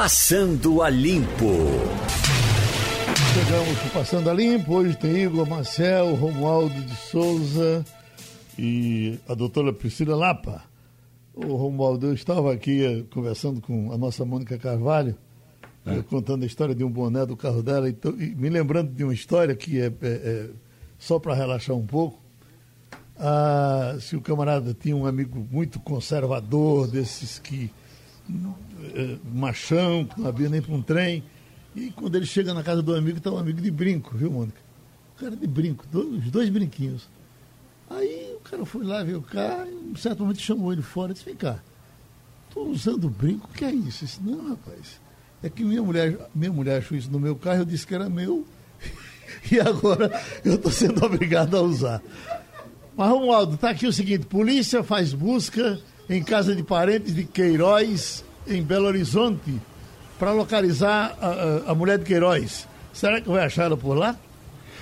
Passando a Limpo. Chegamos para Passando a Limpo. Hoje tem Igor Marcel, Romualdo de Souza e a doutora Priscila Lapa. O Romualdo, eu estava aqui eh, conversando com a nossa Mônica Carvalho, é. contando a história de um boné do carro dela e, e me lembrando de uma história que é, é, é só para relaxar um pouco. Ah, se o camarada tinha um amigo muito conservador, desses que machão, que não havia nem para um trem. E quando ele chega na casa do amigo, está um amigo de brinco, viu, Mônica? O cara de brinco, dois, os dois brinquinhos. Aí o cara foi lá ver o carro, e um certo momento chamou ele fora e disse, vem cá, tô usando brinco, o que é isso? Disse, não, rapaz, é que minha mulher, minha mulher achou isso no meu carro, eu disse que era meu, e agora eu estou sendo obrigado a usar. Mas, Romualdo, está aqui o seguinte, polícia faz busca em casa de parentes de Queiroz, em Belo Horizonte, para localizar a, a, a, mulher de Queiroz. Será que vai achar ela por lá?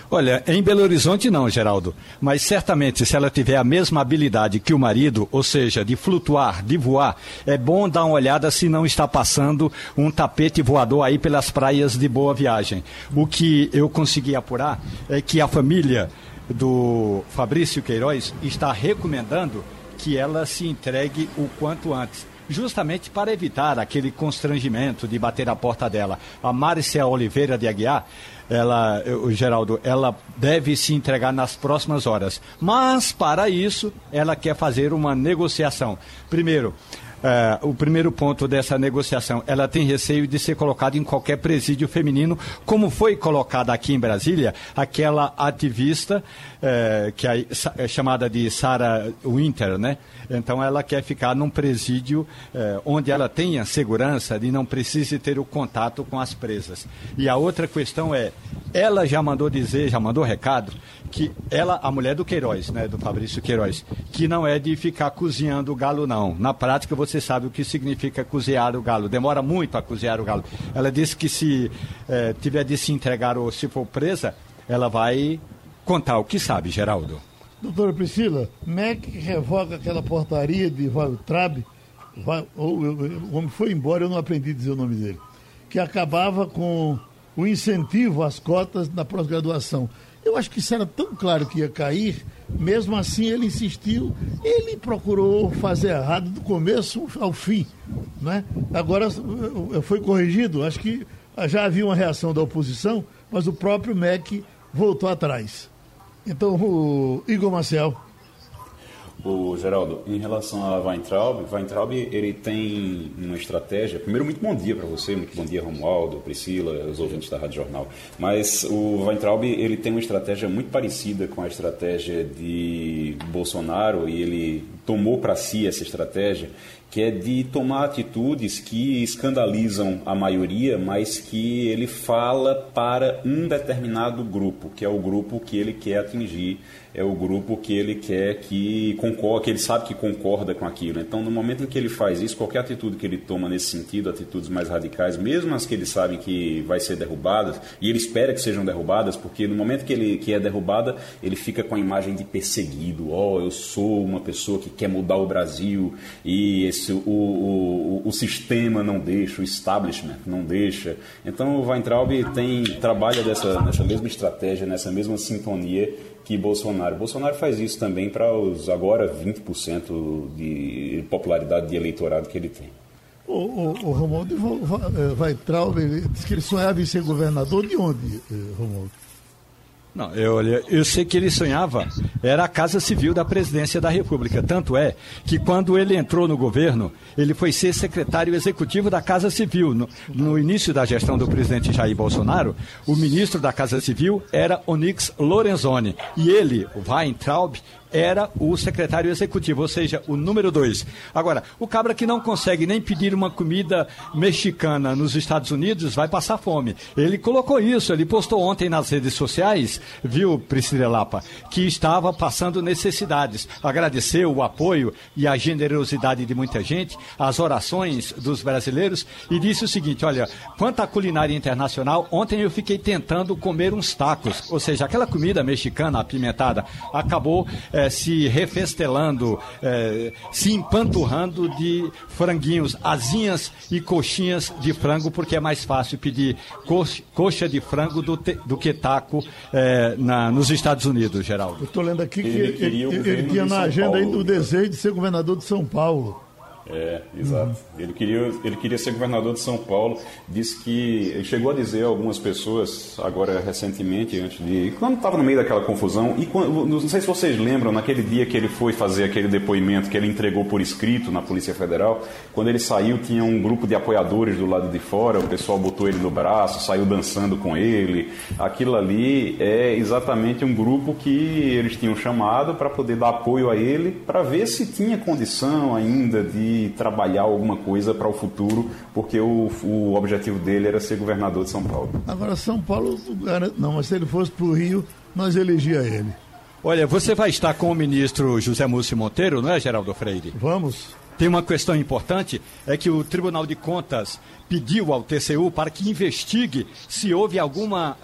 Olha, em Belo Horizonte não, Geraldo. Mas certamente, se ela tiver a mesma habilidade que o marido, ou seja, de flutuar, de voar, é bom dar uma olhada se não está passando um tapete voador aí pelas praias de Boa Viagem. O que eu consegui apurar é que a família do Fabrício Queiroz está recomendando que ela se entregue o quanto antes justamente para evitar aquele constrangimento de bater a porta dela. A Márcia Oliveira de Aguiar, ela, o Geraldo, ela deve se entregar nas próximas horas. Mas, para isso, ela quer fazer uma negociação. Primeiro, Uh, o primeiro ponto dessa negociação, ela tem receio de ser colocada em qualquer presídio feminino, como foi colocada aqui em Brasília, aquela ativista uh, que é, é chamada de Sarah Winter, né? Então ela quer ficar num presídio uh, onde ela tenha segurança e não precise ter o contato com as presas. E a outra questão é, ela já mandou dizer, já mandou recado, que ela, a mulher do Queiroz, né, do Fabrício Queiroz, que não é de ficar cozinhando o galo, não. Na prática, você sabe o que significa cozinhar o galo. Demora muito a cozinhar o galo. Ela disse que se eh, tiver de se entregar ou se for presa, ela vai contar o que sabe, Geraldo. Doutora Priscila, MEC revoga aquela portaria de Valtrab, o homem foi embora, eu não aprendi a dizer o nome dele, que acabava com o incentivo às cotas na pós-graduação. Eu acho que isso era tão claro que ia cair, mesmo assim ele insistiu, ele procurou fazer errado do começo ao fim. Né? Agora eh, foi corrigido, acho que já havia uma reação da oposição, mas o próprio MEC voltou atrás. Então, o Igor Marcel. O Geraldo, em relação a Weintraub, Weintraub ele tem uma estratégia. Primeiro, muito bom dia para você, muito bom dia Romualdo, Priscila, os ouvintes da Rádio Jornal. Mas o Weintraub ele tem uma estratégia muito parecida com a estratégia de Bolsonaro e ele tomou para si essa estratégia, que é de tomar atitudes que escandalizam a maioria, mas que ele fala para um determinado grupo, que é o grupo que ele quer atingir é o grupo que ele quer que concorda, que ele sabe que concorda com aquilo. Então, no momento em que ele faz isso, qualquer atitude que ele toma nesse sentido, atitudes mais radicais, mesmo as que ele sabe que vai ser derrubadas, e ele espera que sejam derrubadas, porque no momento que ele que é derrubada, ele fica com a imagem de perseguido. Oh, eu sou uma pessoa que quer mudar o Brasil e esse o, o, o, o sistema não deixa, o establishment não deixa. Então, o Weintraub tem trabalha dessa nessa mesma estratégia, nessa mesma sintonia que Bolsonaro. Bolsonaro faz isso também para os agora 20% de popularidade de eleitorado que ele tem. O, o, o Romualdo vai, vai, ele disse que ele sonhava em ser governador de onde, eh, Romualdo? Não, eu, eu sei que ele sonhava, era a Casa Civil da Presidência da República. Tanto é que quando ele entrou no governo, ele foi ser secretário executivo da Casa Civil. No, no início da gestão do presidente Jair Bolsonaro, o ministro da Casa Civil era Onyx Lorenzoni. E ele, o Weintraub, era o secretário executivo, ou seja, o número dois. Agora, o cabra que não consegue nem pedir uma comida mexicana nos Estados Unidos vai passar fome. Ele colocou isso, ele postou ontem nas redes sociais, viu, Priscila Lapa, que estava passando necessidades. Agradeceu o apoio e a generosidade de muita gente, as orações dos brasileiros e disse o seguinte: olha, quanto à culinária internacional, ontem eu fiquei tentando comer uns tacos, ou seja, aquela comida mexicana apimentada acabou. É, eh, se refestelando, eh, se empanturrando de franguinhos, asinhas e coxinhas de frango, porque é mais fácil pedir coxa, coxa de frango do, te, do que taco eh, na, nos Estados Unidos, Geraldo. Eu estou lendo aqui que ele, ele, ele, ele tinha na agenda ainda o desejo de ser governador de São Paulo. É, exato. Uhum. Ele, queria, ele queria ser governador de São Paulo. Disse que. Ele chegou a dizer a algumas pessoas, agora recentemente, antes de. Quando estava no meio daquela confusão, e quando, não sei se vocês lembram, naquele dia que ele foi fazer aquele depoimento que ele entregou por escrito na Polícia Federal, quando ele saiu, tinha um grupo de apoiadores do lado de fora, o pessoal botou ele no braço, saiu dançando com ele. Aquilo ali é exatamente um grupo que eles tinham chamado para poder dar apoio a ele, para ver se tinha condição ainda de trabalhar alguma coisa para o futuro, porque o, o objetivo dele era ser governador de São Paulo. Agora, São Paulo, não, mas se ele fosse para o Rio, nós elegia ele. Olha, você vai estar com o ministro José Múcio Monteiro, não é, Geraldo Freire? Vamos. Tem uma questão importante, é que o Tribunal de Contas pediu ao TCU para que investigue se houve alguma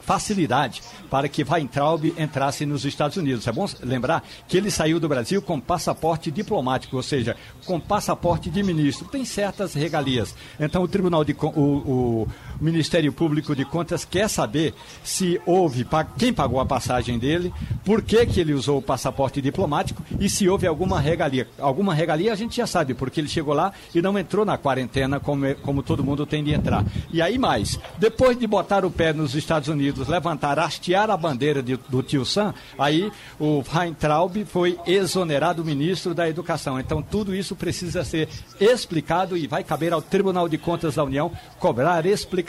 facilidade para que Weintraub entrasse nos Estados Unidos. É bom lembrar que ele saiu do Brasil com passaporte diplomático, ou seja, com passaporte de ministro. Tem certas regalias. Então o Tribunal de o, o Ministério Público de Contas quer saber se houve quem pagou a passagem dele, por que, que ele usou o passaporte diplomático e se houve alguma regalia. Alguma regalia a gente já sabe, porque ele chegou lá e não entrou na quarentena como como todo mundo tem de entrar. E aí mais, depois de botar o pé nos Estados Unidos, levantar, hastear a bandeira de, do tio Sam, aí o Weintraub foi exonerado ministro da Educação. Então tudo isso precisa ser explicado e vai caber ao Tribunal de Contas da União cobrar explicações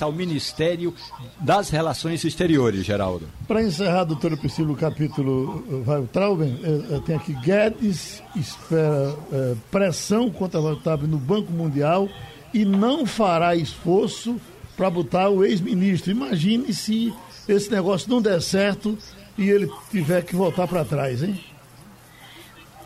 ao Ministério das Relações Exteriores, Geraldo. Para encerrar, doutora Priscila, o capítulo Weintraub, eh, eh, tem aqui Guedes espera eh, pressão contra Weintraub no Banco Mundial e não fará esforço para botar o ex-ministro. Imagine se esse negócio não der certo e ele tiver que voltar para trás, hein?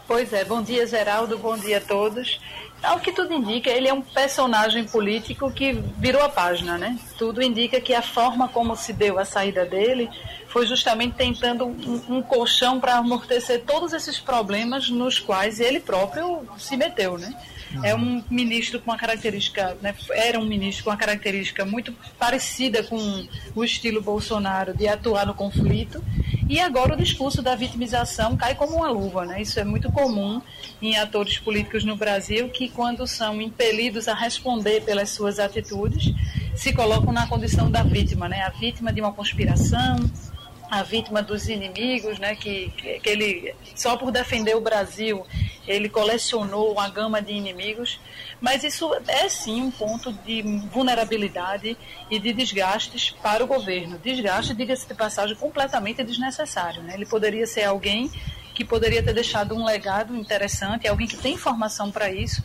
Pois é, bom dia Geraldo, bom dia a todos. Ao que tudo indica, ele é um personagem político que virou a página, né? Tudo indica que a forma como se deu a saída dele foi justamente tentando um, um colchão para amortecer todos esses problemas nos quais ele próprio se meteu, né? É um ministro com uma característica, né, era um ministro com uma característica muito parecida com o estilo Bolsonaro de atuar no conflito. E agora o discurso da vitimização cai como uma luva, né? Isso é muito comum em atores políticos no Brasil que quando são impelidos a responder pelas suas atitudes, se colocam na condição da vítima, né? A vítima de uma conspiração, a vítima dos inimigos, né, que, que ele, só por defender o Brasil, ele colecionou uma gama de inimigos, mas isso é sim um ponto de vulnerabilidade e de desgastes para o governo. Desgaste, diga-se de passagem, completamente desnecessário. Né? Ele poderia ser alguém que poderia ter deixado um legado interessante, alguém que tem informação para isso,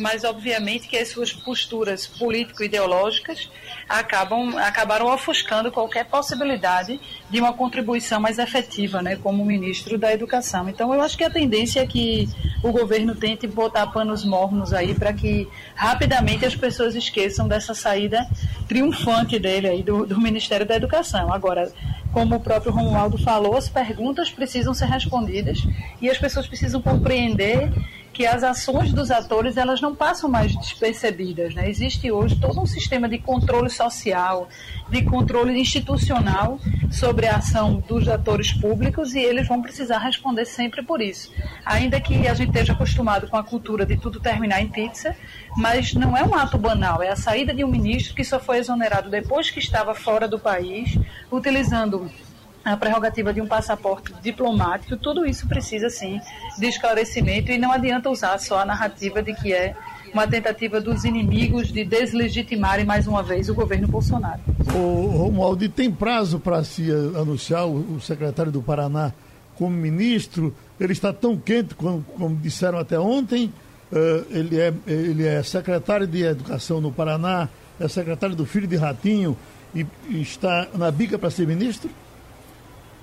mas obviamente que as suas posturas político-ideológicas acabam, acabaram ofuscando qualquer possibilidade de uma contribuição mais efetiva, né, como ministro da Educação. Então, eu acho que a tendência é que o governo tente botar panos mornos aí para que rapidamente as pessoas esqueçam dessa saída triunfante dele aí do, do Ministério da Educação. Agora, como o próprio Romualdo falou, as perguntas precisam ser respondidas e as pessoas precisam compreender que as ações dos atores elas não passam mais despercebidas. Né? Existe hoje todo um sistema de controle social, de controle institucional sobre a ação dos atores públicos e eles vão precisar responder sempre por isso. Ainda que a gente esteja acostumado com a cultura de tudo terminar em pizza, mas não é um ato banal, é a saída de um ministro que só foi exonerado depois que estava fora do país, utilizando a prerrogativa de um passaporte diplomático, tudo isso precisa sim de esclarecimento e não adianta usar só a narrativa de que é uma tentativa dos inimigos de deslegitimarem mais uma vez o governo Bolsonaro. O Romualdo, tem prazo para se anunciar o, secretário do Paraná como ministro? Ele está tão quente como, como disseram até ontem. Uh, ele, é, ele é secretário de Educação no Paraná, é secretário do Filho de Ratinho e, e está na bica para ser ministro?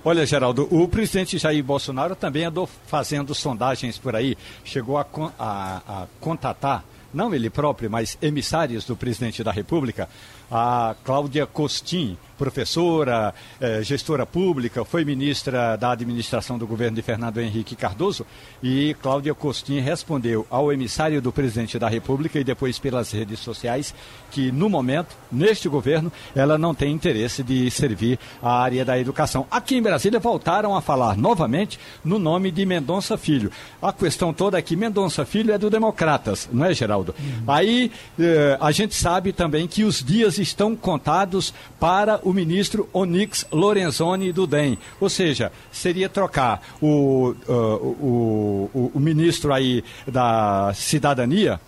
Olha, Geraldo, o presidente Jair Bolsonaro também andou fazendo sondagens por aí, chegou a, a, a contatar, não ele próprio, mas emissários do presidente da República, a Cláudia Costin, professora, eh, gestora pública, foi ministra da administração do governo de Fernando Henrique Cardoso e Cláudia Costin respondeu ao emissário do presidente da República e depois pelas redes sociais que no momento, neste governo, ela não tem interesse de servir a área da educação. Aqui em Brasília voltaram a falar novamente no nome de Mendonça Filho. A questão toda é que Mendonça Filho é do Democratas, não é, Geraldo? Uhum. Aí eh, a gente sabe também que os dias estão contados para o ministro Onix Lorenzoni do DEM. Ou seja, seria trocar o, uh, o, o, o ministro aí da cidadania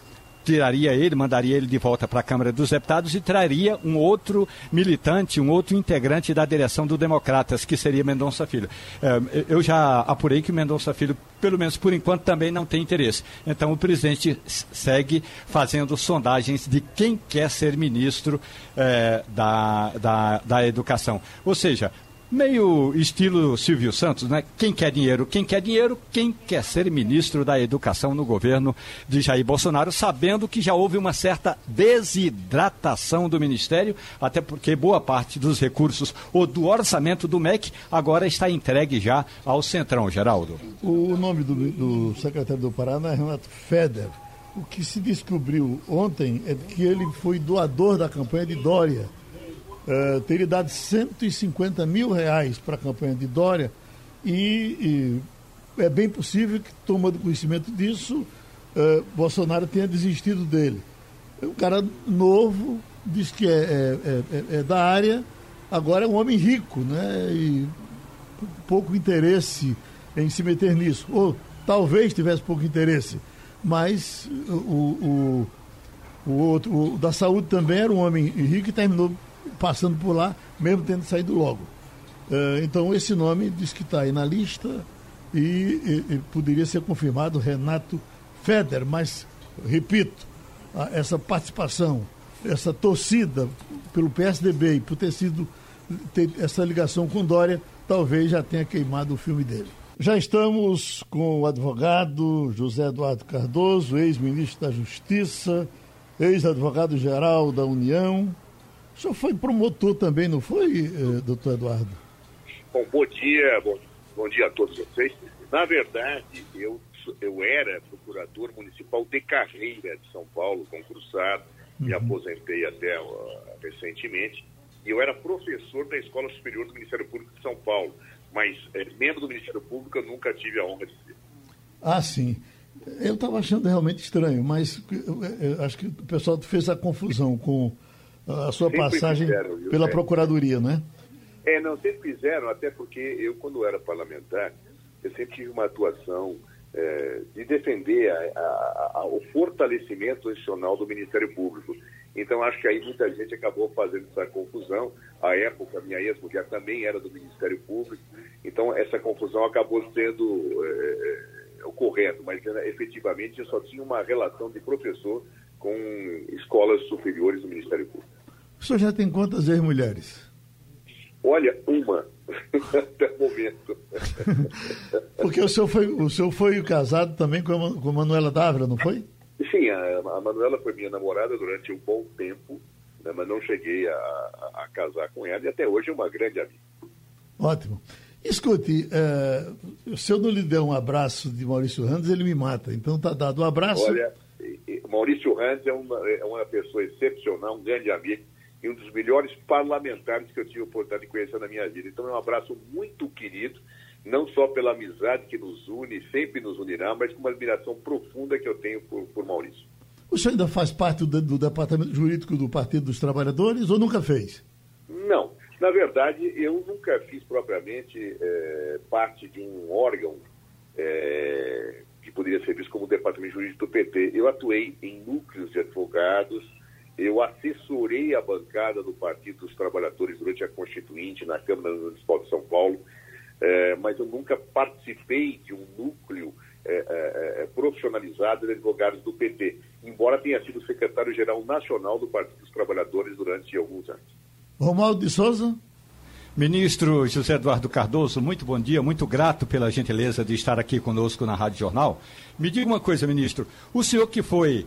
tiraria ele, mandaria ele de volta para a Câmara dos Deputados e traria um outro militante, um outro integrante da direção do Democratas, que seria Mendonça Filho. É, eu já apurei que Mendonça Filho, pelo menos por enquanto, também não tem interesse. Então o presidente segue fazendo sondagens de quem quer ser ministro é, da, da, da educação. Ou seja, meio estilo Silvio Santos, né? Quem quer dinheiro, quem quer dinheiro, quem quer ser ministro da Educação no governo de Jair Bolsonaro, sabendo que já houve uma certa desidratação do ministério, até porque boa parte dos recursos ou do orçamento do MEC agora está entregue já ao Centrão, Geraldo. O nome do, do secretário do Paraná é Renato Feder. O que se descobriu ontem é que ele foi doador da campanha de Dória uh, teria dado 150 mil reais para a campanha de Dória e, e, é bem possível que, tomando conhecimento disso, uh, Bolsonaro tenha desistido dele. É um cara novo, diz que é, é, é, é, da área, agora é um homem rico, né? E pouco interesse em se meter nisso. Ou talvez tivesse pouco interesse, mas o, o, o outro, o da saúde também era um homem rico e terminou passando por lá, mesmo tendo saído logo. Uh, então, esse nome diz que está aí na lista e, e, e, poderia ser confirmado Renato Feder, mas, repito, essa participação, essa torcida pelo PSDB e por ter sido ter essa ligação com Dória, talvez já tenha queimado o filme dele. Já estamos com o advogado José Eduardo Cardoso, ex-ministro da Justiça, ex-advogado-geral da União, o senhor foi promotor também, não foi, eh, doutor Eduardo? Bom, bom dia, bom, bom dia a todos vocês. Na verdade, eu, eu era procurador municipal de carreira de São Paulo, concursado, uhum. me aposentei até uh, recentemente, e eu era professor da Escola Superior do Ministério Público de São Paulo, mas é, membro do Ministério Público eu nunca tive a honra de ser. Ah, sim. Eu estava achando realmente estranho, mas eu, eu, acho que o pessoal fez a confusão com a sua sempre passagem fizeram, pela é. Procuradoria, não é? É, não, sempre fizeram, até porque eu, quando era parlamentar, eu sempre tive uma atuação é, de defender a, a, a, o fortalecimento institucional do Ministério Público. Então, acho que aí muita gente acabou fazendo essa confusão. À época, minha ex-mulher também era do Ministério Público. Então, essa confusão acabou sendo é, ocorrendo, mas efetivamente eu só tinha uma relação de professor com escolas superiores do Ministério Público. O senhor já tem quantas ex-mulheres? Olha, uma, até o momento. Porque o senhor foi, o senhor foi casado também com a, com a Manuela Dávila, não foi? Sim, a, a Manuela foi minha namorada durante um bom tempo, né, mas não cheguei a, a, a, casar com ela e até hoje é uma grande amiga. Ótimo. Escute, é, se eu não lhe der um abraço de Maurício Randes, ele me mata. Então tá dado um abraço. Olha, Maurício Randes é uma, é uma pessoa excepcional, um grande amigo e um dos melhores parlamentares que eu tive a oportunidade de conhecer na minha vida. Então é um abraço muito querido, não só pela amizade que nos une, sempre nos unirá, mas com uma admiração profunda que eu tenho por, por Maurício. O senhor ainda faz parte do, do, departamento jurídico do Partido dos Trabalhadores ou nunca fez? Não. Na verdade, eu nunca fiz propriamente é, parte de um órgão é, que poderia ser visto como o departamento jurídico do PT. Eu atuei em núcleos de advogados, eu assessorei a bancada do Partido dos Trabalhadores durante a Constituinte na Câmara Municipal de São Paulo, é, mas eu nunca participei de um núcleo é, é, profissionalizado de advogados do PT, embora tenha sido secretário-geral nacional do Partido dos Trabalhadores durante alguns anos. Romualdo de Souza? Ministro José Eduardo Cardoso, muito bom dia, muito grato pela gentileza de estar aqui conosco na Rádio Jornal. Me diga uma coisa, ministro, o senhor que foi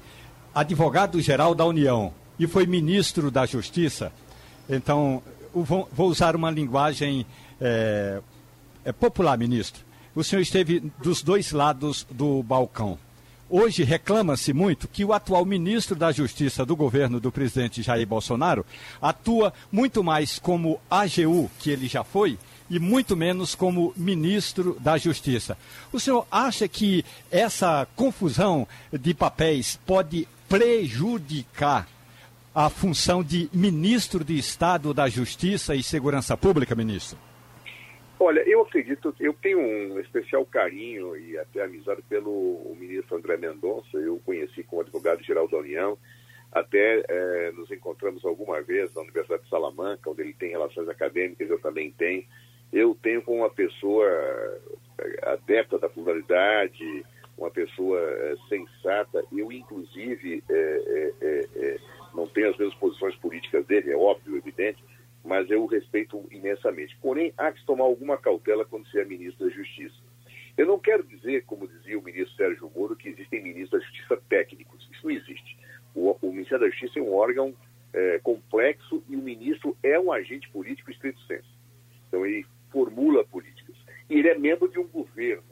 advogado-geral da União, e foi ministro da Justiça. Então, vou, usar uma linguagem é, é, popular, ministro. O senhor esteve dos dois lados do balcão. Hoje reclama-se muito que o atual ministro da Justiça do governo do presidente Jair Bolsonaro atua muito mais como AGU, que ele já foi, e muito menos como ministro da Justiça. O senhor acha que essa confusão de papéis pode prejudicar a função de ministro de Estado da Justiça e Segurança Pública, ministro? Olha, eu acredito, eu tenho um especial carinho e até amizade pelo ministro André Mendonça. Eu conheci como advogado-geral da União. Até é, nos encontramos alguma vez na Universidade de Salamanca, onde ele tem relações acadêmicas, eu também tenho. Eu tenho como uma pessoa eh, adepta da pluralidade, uma pessoa é, sensata. Eu, inclusive, não tenho as mesmas posições políticas dele, é óbvio, evidente, mas eu o respeito imensamente. Porém, há que tomar alguma cautela quando se é ministro da Justiça. Eu não quero dizer, como dizia o ministro Sérgio Moro, que existem ministros da Justiça técnicos. Isso não existe. O, o Ministério da Justiça é um órgão é, complexo e o ministro é um agente político estrito senso. Então, ele formula políticas. E ele é membro de um governo.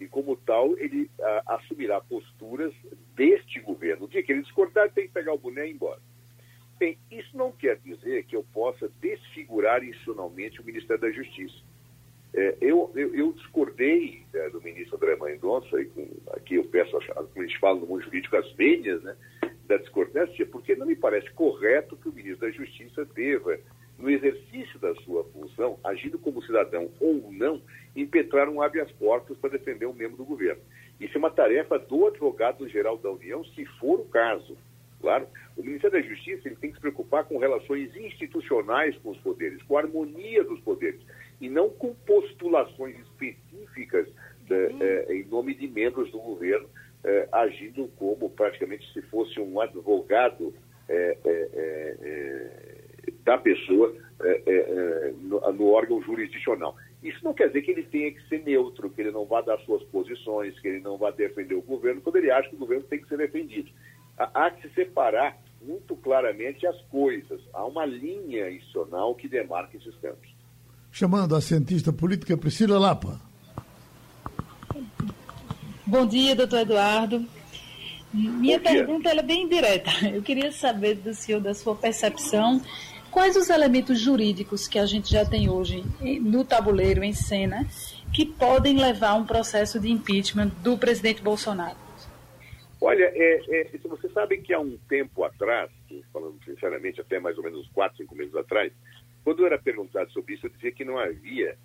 E, como tal, ele a, assumirá posturas deste governo. O dia que ele discordar, ele tem que pegar o boné e ir embora. Bem, isso não quer dizer que eu possa desfigurar institucionalmente o Ministério da Justiça. É, eu, eu, eu, discordei é, do ministro André Mendonça, e com, aqui eu peço, como a gente fala no mundo jurídico, as vênias né, da discordância, porque não me parece correto que o ministro da Justiça deva, no exercício da sua função, agindo como cidadão ou não, impetrar um habeas corpus para defender um membro do governo. Isso é uma tarefa do advogado-geral da União, se for o caso. Claro, o Ministério da Justiça ele tem que se preocupar com relações institucionais com os poderes, com a harmonia dos poderes, e não com postulações específicas é, em nome de membros do governo, é, agindo como praticamente se fosse um advogado é, da pessoa no, no órgão jurisdicional. Isso não quer dizer que ele tenha que ser neutro, que ele não vá dar suas posições, que ele não vá defender o governo, quando ele acha que o governo tem que ser defendido. Há que se separar muito claramente as coisas. Há uma linha institucional que demarca esses campos. Chamando a cientista política Priscila Lapa. Bom dia, doutor Eduardo. Minha pergunta é bem direta. Eu queria saber do senhor, da sua percepção, quais os elementos jurídicos que a gente já tem hoje no tabuleiro, em cena, que podem levar a um processo de impeachment do presidente Bolsonaro? Olha, é, é, você sabe que há um tempo atrás, falando sinceramente, até mais ou menos quatro, cinco meses atrás, quando eu era perguntado sobre isso, eu dizia que não havia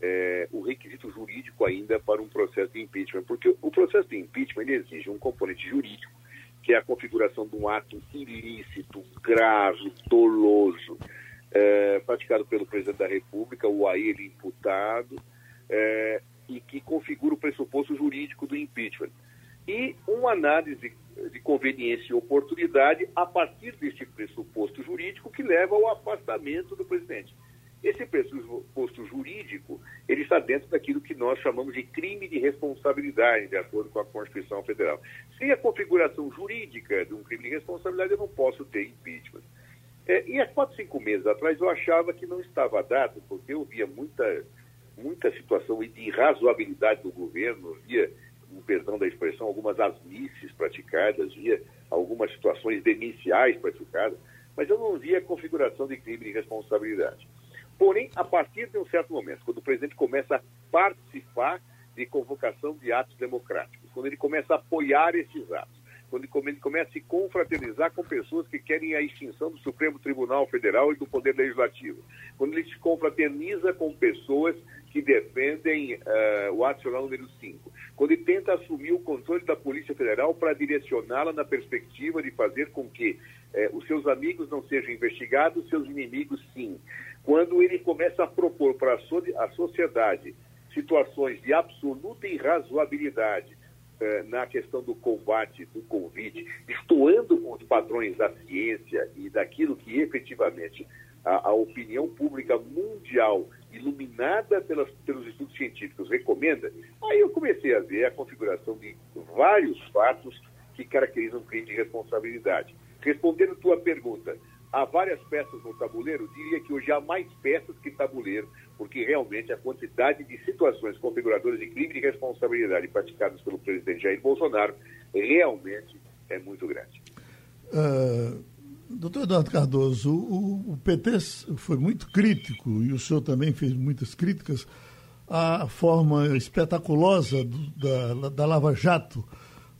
é, o requisito jurídico ainda para um processo de impeachment, porque o processo de impeachment exige um componente jurídico, que é a configuração de um ato ilícito, grave, doloso, é, praticado pelo presidente da República, ou a ele imputado, é, e que configura o pressuposto jurídico do impeachment e uma análise de conveniência e oportunidade a partir desse pressuposto jurídico que leva ao afastamento do presidente. Esse pressuposto jurídico, ele está dentro daquilo que nós chamamos de crime de responsabilidade, de acordo com a Constituição Federal. Sem a configuração jurídica de um crime de responsabilidade, eu não posso ter impeachment. É, e há quatro, cinco meses atrás, eu achava que não estava dado, porque eu via muita, muita situação de irrazoabilidade do governo, via um perdão da expressão, algumas asmices praticadas, via algumas situações demenciais praticadas, mas eu não via a configuração de crime de responsabilidade. Porém, a partir de um certo momento, quando o presidente começa a participar de convocação de atos democráticos, quando ele começa a apoiar esses atos, quando ele começa a se confraternizar com pessoas que querem a extinção do Supremo Tribunal Federal e do Poder Legislativo, quando ele se confraterniza com pessoas que defendem uh, o ato número 5, quando ele tenta assumir o controle da Polícia Federal para direcioná-la na perspectiva de fazer com que uh, os seus amigos não sejam investigados, seus inimigos sim. Quando ele começa a propor para a, so a sociedade situações de absoluta irrazoabilidade uh, na questão do combate do Covid, estoando com os padrões da ciência e daquilo que efetivamente a, a opinião pública mundial iluminada pelas, pelos estudos científicos recomenda, aí eu comecei a ver a configuração de vários fatos que caracterizam crime de responsabilidade. Respondendo a tua pergunta, há várias peças no tabuleiro, diria que hoje há mais peças que tabuleiro, porque realmente a quantidade de situações configuradoras de crime de responsabilidade praticadas pelo presidente Jair Bolsonaro realmente é muito grande. Uh, doutor Eduardo Cardoso, o, o, PT foi muito crítico, e o senhor também fez muitas críticas, à forma espetaculosa do, da, da Lava Jato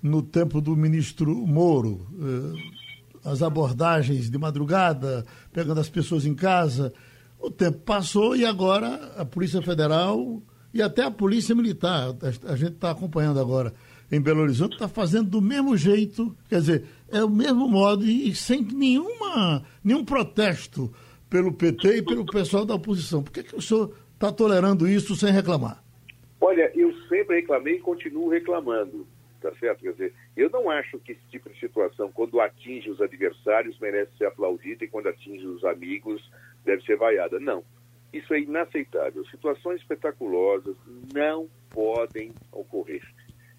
no tempo do ministro Moro. Uh, as abordagens de madrugada, pegando as pessoas em casa. O tempo passou e agora a Polícia Federal e até a Polícia Militar, a gente está acompanhando agora em Belo Horizonte, está fazendo do mesmo jeito, quer dizer, é o mesmo modo e, sem nenhuma, nenhum protesto pelo PT e pelo pessoal da oposição. Por que, que o senhor está tolerando isso sem reclamar? Olha, eu sempre reclamei e continuo reclamando tá certo? Quer dizer, eu não acho que esse tipo de situação, quando atinge os adversários, merece ser aplaudida e quando atinge os amigos, deve ser vaiada. Não. Isso é inaceitável. Situações espetaculosas não podem ocorrer.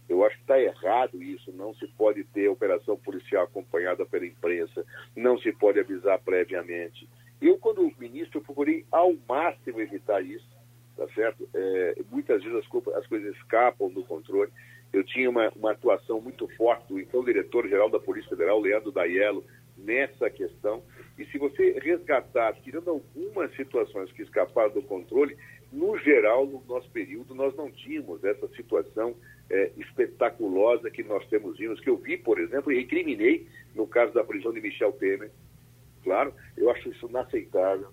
Eu acho que está errado isso. Não se pode ter operação policial acompanhada pela imprensa, não se pode avisar previamente. Eu, quando ministro, procurei ao máximo evitar isso, tá certo? É, muitas vezes as, as coisas escapam do controle eu tinha uma, uma atuação muito forte do então diretor-geral da Polícia Federal, Leandro Daiello, nessa questão. E se você resgatar, tirando algumas situações que escaparam do controle, no geral, no nosso período, nós não tínhamos essa situação é, espetaculosa que nós temos vindo, que eu vi, por exemplo, e recriminei no caso da prisão de Michel Temer. Claro, eu acho isso inaceitável.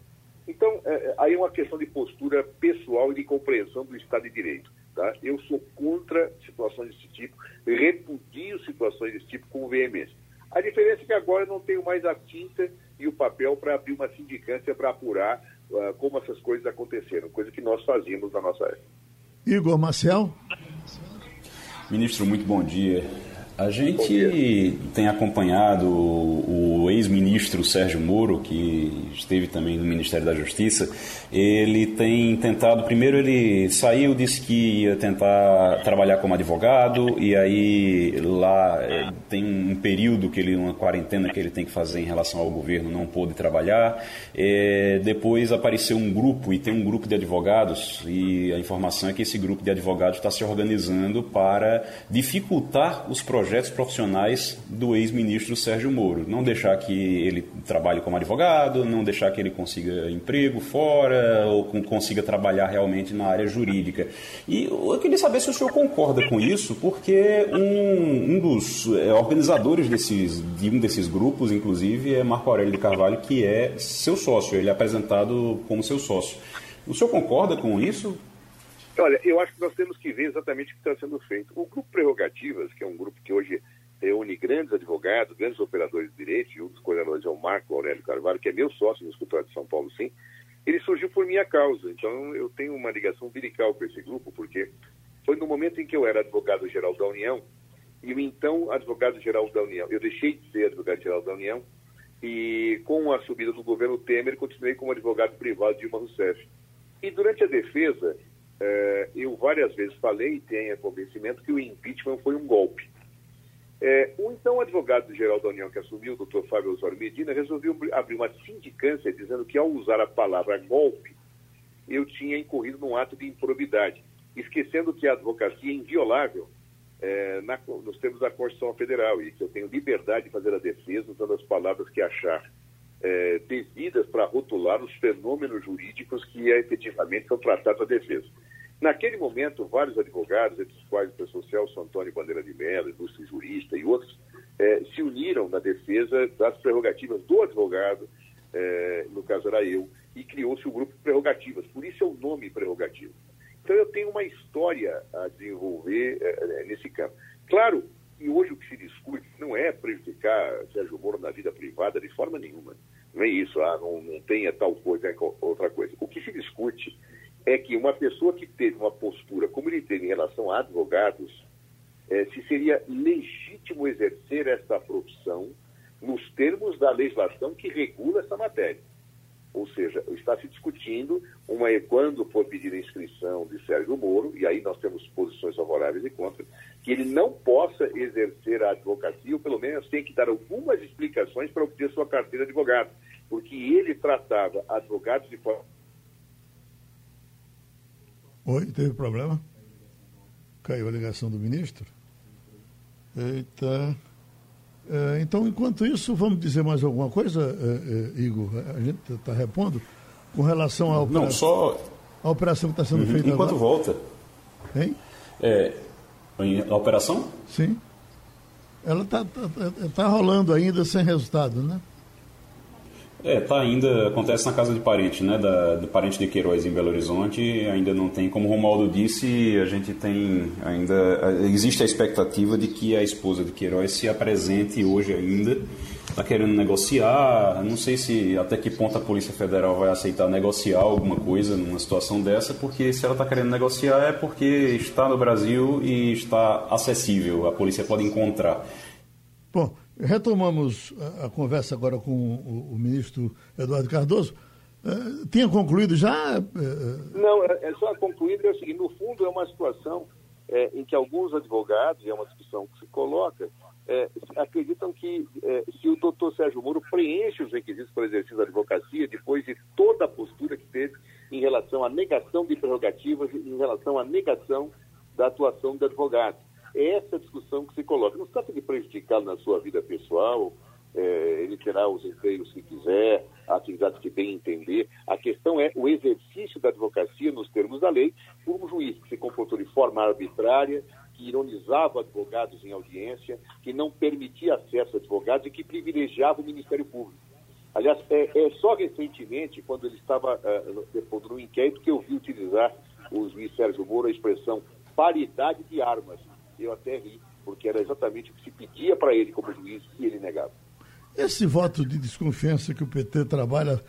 Então, é, aí é uma questão de postura pessoal e de compreensão do Estado de Direito. Tá? Eu sou contra situações desse tipo, repudio situações desse tipo com veemência. A diferença é que agora eu não tenho mais a tinta e o papel para abrir uma sindicância para apurar uh, como essas coisas aconteceram, coisa que nós fazíamos na nossa época. Igor Marcel. Ministro, muito bom dia. A gente tem acompanhado o, ex-ministro Sérgio Moro, que esteve também no Ministério da Justiça. Ele tem tentado, primeiro ele saiu, disse que ia tentar trabalhar como advogado, e aí lá é, tem um período que ele, uma quarentena que ele tem que fazer em relação ao governo, não pôde trabalhar. É, depois apareceu um grupo, e tem um grupo de advogados, e a informação é que esse grupo de advogados está se organizando para dificultar os projetos projetos profissionais do ex-ministro Sérgio Moro. Não deixar que ele trabalhe como advogado, não deixar que ele consiga emprego fora ou consiga trabalhar realmente na área jurídica. E eu queria saber se o senhor concorda com isso, porque um, um dos é, organizadores desses, de um desses grupos, inclusive, é Marco Aurélio de Carvalho, que é seu sócio, ele é apresentado como seu sócio. O senhor concorda com isso? Olha, eu acho que nós temos que ver exatamente o que está sendo feito. O Grupo Prerrogativas, que é um grupo que hoje reúne grandes advogados, grandes operadores de direito, e um dos coordenadores é o Marco Aurélio Carvalho, que é meu sócio no escritório de São Paulo, sim, ele surgiu por minha causa. Então, eu tenho uma ligação virical com esse grupo, porque foi no momento em que eu era advogado-geral da União, e o então advogado-geral da União, eu deixei de ser advogado-geral da União, e com a subida do governo Temer, continuei como advogado privado de Dilma Rousseff. E durante a defesa, é, eu várias vezes falei e tenho convencimento que o impeachment foi um golpe. É, o então advogado-geral da União que assumiu, o doutor Fábio Osório Medina, resolveu abrir uma sindicância dizendo que ao usar a palavra golpe, eu tinha incorrido num ato de improbidade, esquecendo que a advocacia é inviolável é, na, nos termos da Constituição Federal e que eu tenho liberdade de fazer a defesa usando as palavras que achar é, devidas para rotular os fenômenos jurídicos que é, efetivamente são tratados a defesa. Naquele momento, vários advogados, entre os quais o professor Celso Antônio Bandeira de Mello, ilustre jurista e outros, é, se uniram na defesa das prerrogativas do advogado, é, no caso era eu, e criou-se o grupo Prerrogativas. Por isso é o nome Prerrogativo. Então eu tenho uma história a desenvolver é, é nesse campo. Claro, e hoje o que se discute não é prejudicar Sérgio Moro na vida privada de forma nenhuma. Não é isso, ah, não, não tenha tal coisa, é outra coisa. O que se discute é que uma pessoa que teve uma postura como ele teve em relação a advogados, é, se seria legítimo exercer essa profissão nos termos da legislação que regula essa matéria. Ou seja, está se discutindo uma, quando for pedir a inscrição de Sérgio Moro, e aí nós temos posições favoráveis e contra, que ele não possa exercer a advocacia, ou pelo menos tem que dar algumas explicações para obter sua carteira de advogado. porque ele tratava advogados de forma. Oi, teve problema? Caiu a ligação do ministro? Eita. É, então, enquanto isso, vamos dizer mais alguma coisa, é, é, Igor? A gente está repondo com relação à operação, Não, só... a operação que está sendo uhum. feita Enquanto agora. volta. Hein? É, a operação? Sim. Ela está tá, tá rolando ainda sem resultado, né? É, tá ainda, acontece na casa de parente, né, da, do parente de Queiroz em Belo Horizonte, ainda não tem, como o Romualdo disse, a gente tem ainda, existe a expectativa de que a esposa de Queiroz se apresente hoje ainda, está querendo negociar, não sei se até que ponto a Polícia Federal vai aceitar negociar alguma coisa numa situação dessa, porque se ela está querendo negociar é porque está no Brasil e está acessível, a polícia pode encontrar. Bom, retomamos a, a conversa agora com o, o, ministro Eduardo Cardoso. Uh, tinha concluído já? Uh... Não, é, é, só concluído é o seguinte, no fundo é uma situação é, em que alguns advogados, e é uma discussão que se coloca, é, acreditam que se o doutor Sérgio Moro preenche os requisitos para o exercício da advocacia, depois de toda a postura que teve em relação à negação de prerrogativas, em relação à negação da atuação de advogados. Essa discussão que se coloca. Não se trata de prejudicá-lo na sua vida pessoal, é, ele terá os empregos que quiser, a atividade que bem entender. A questão é o exercício da advocacia nos termos da lei por um juiz que se comportou de forma arbitrária, que ironizava advogados em audiência, que não permitia acesso a advogados e que privilegiava o Ministério Público. Aliás, é, é só recentemente, quando ele estava uh, no inquérito, que eu vi utilizar o juiz Sérgio Moro a expressão paridade de armas. Eu até ri, porque era exatamente o que se pedia para ele como juiz e ele negava. Esse voto de desconfiança que o PT trabalha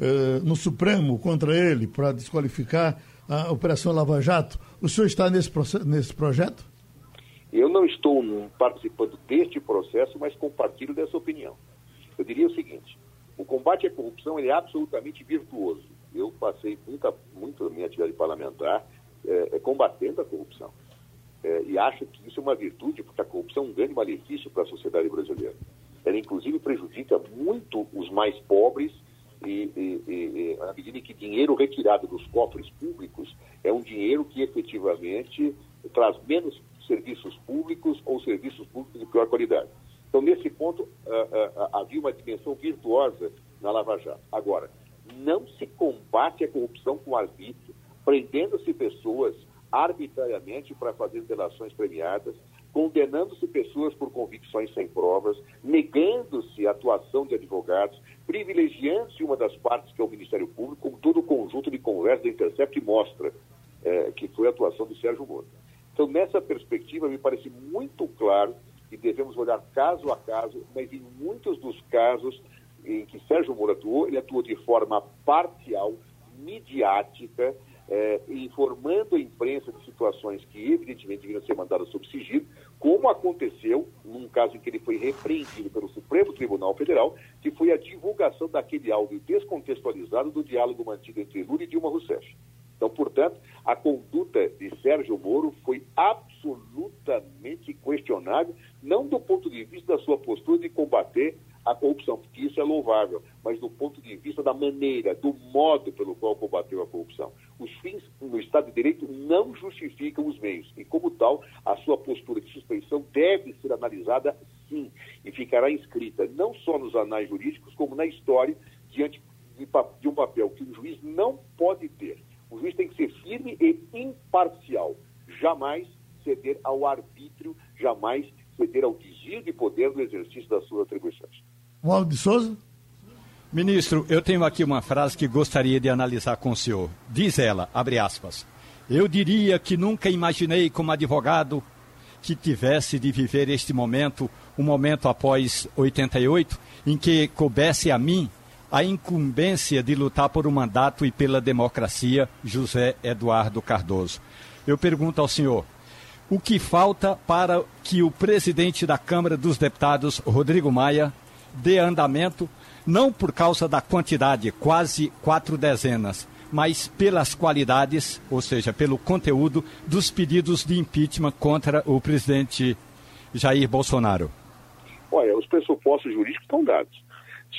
eh, no Supremo contra ele para desqualificar a Operação Lava Jato, o senhor está nesse, nesse projeto? Eu não estou participando deste processo, mas compartilho dessa opinião. Eu diria o seguinte: o combate à corrupção é absolutamente virtuoso. Eu passei muita, muito da minha atividade parlamentar é, combatendo a corrupção. É, e acho que isso é uma virtude, porque a corrupção é um grande malefício para a sociedade brasileira. Ela, inclusive, prejudica muito os mais pobres, e, e, e, à medida que dinheiro retirado dos cofres públicos é um dinheiro que efetivamente traz menos serviços públicos ou serviços públicos de pior qualidade. Então, nesse ponto, uh, uh, havia uma dimensão virtuosa na Lava Jato. Agora, não se combate a corrupção com arbítrio, prendendo-se pessoas arbitrariamente para fazer delações premiadas, condenando-se pessoas por convicções sem provas, negando-se a atuação de advogados, privilegiando-se uma das partes, que é o Ministério Público, como todo o conjunto de conversa da Intercept mostra, é, que foi a atuação de Sérgio Moro. Então, nessa perspectiva, me parece muito claro que devemos olhar caso a caso, mas em muitos dos casos em que Sérgio Moro atuou, ele atuou de forma parcial, midiática, é, informando a imprensa de situações que evidentemente deviam ser mandadas sob sigilo, como aconteceu num caso em que ele foi repreendido pelo Supremo Tribunal Federal, que foi a divulgação daquele áudio descontextualizado do diálogo mantido entre Lula e Dilma Rousseff. Então, portanto, a conduta de Sérgio Moro foi absolutamente questionável, não do ponto de vista da sua postura de combater a corrupção, porque isso é louvável, mas do ponto de vista da maneira, do modo pelo qual combateu a corrupção. Os fins no Estado de Direito não justificam os meios, e como tal, a sua postura de suspeição deve ser analisada sim, e ficará inscrita não só nos anais jurídicos, como na história, diante de um papel que o juiz não pode ter. O juiz tem que ser firme e imparcial, jamais ceder ao arbítrio, jamais ceder ao desvio de poder no exercício das suas atribuições. Waldo de Souza? Ministro, eu tenho aqui uma frase que gostaria de analisar com o senhor. Diz ela, abre aspas, eu diria que nunca imaginei como advogado que tivesse de viver este momento, um momento após 88, em que coubesse a mim a incumbência de lutar por um mandato e pela democracia, José Eduardo Cardoso. Eu pergunto ao senhor, o que falta para que o presidente da Câmara dos Deputados, Rodrigo Maia, dê andamento, não por causa da quantidade, quase quatro dezenas, mas pelas qualidades, ou seja, pelo conteúdo dos pedidos de impeachment contra o presidente Jair Bolsonaro? Olha, os pressupostos jurídicos estão dados.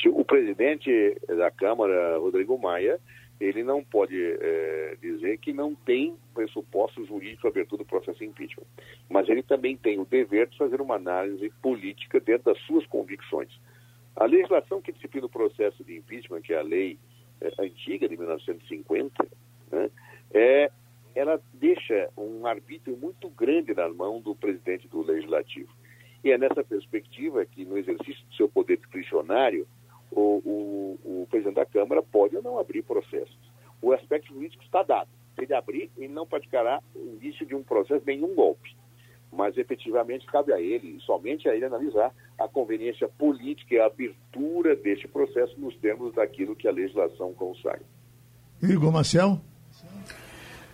Se o presidente da Câmara, Rodrigo Maia, ele não pode é, dizer que não tem pressuposto jurídico para abertura do processo de impeachment. Mas ele também tem o dever de fazer uma análise política dentro das suas convicções. A legislação que disciplina o processo de impeachment, que é a lei é, antiga de 1950, né, é, ela deixa um arbítrio muito grande na mão do presidente do legislativo. E é nessa perspectiva que, no exercício do seu poder discricionário, o, o, o presidente da Câmara pode ou não abrir processos. O aspecto jurídico está dado. Se ele abrir, ele não praticará o início de um processo, nenhum golpe. Mas, efetivamente, cabe a ele, somente a ele, analisar a conveniência política e a abertura deste processo nos termos daquilo que a legislação consagra. Igor Marcel?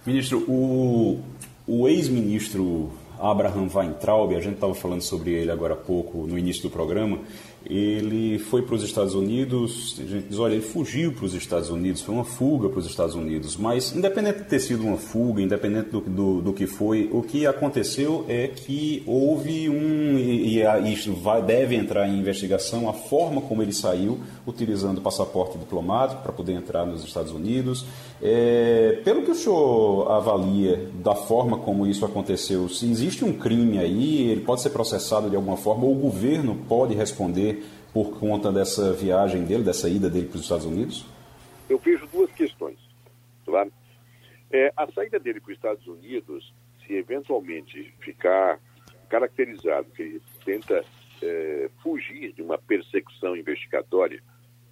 Ministro, o, o ex-ministro Abraham Weintraub, a gente estava falando sobre ele agora há pouco no início do programa, ele foi para os Estados Unidos, a gente diz, olha, ele fugiu para os Estados Unidos, foi uma fuga para os Estados Unidos, mas independente de ter sido uma fuga, independente do, do, do que foi, o que aconteceu é que houve um, e, e isso vai, deve entrar em investigação, a forma como ele saiu, utilizando passaporte diplomático para poder entrar nos Estados Unidos. É, pelo que o senhor avalia da forma como isso aconteceu, se existe um crime aí, ele pode ser processado de alguma forma, ou o governo pode responder por conta dessa viagem dele, dessa ida dele para os Estados Unidos? Eu vejo duas questões. Claro. É, a saída dele para os Estados Unidos, se eventualmente ficar caracterizado que ele tenta é, fugir de uma persecução investigatória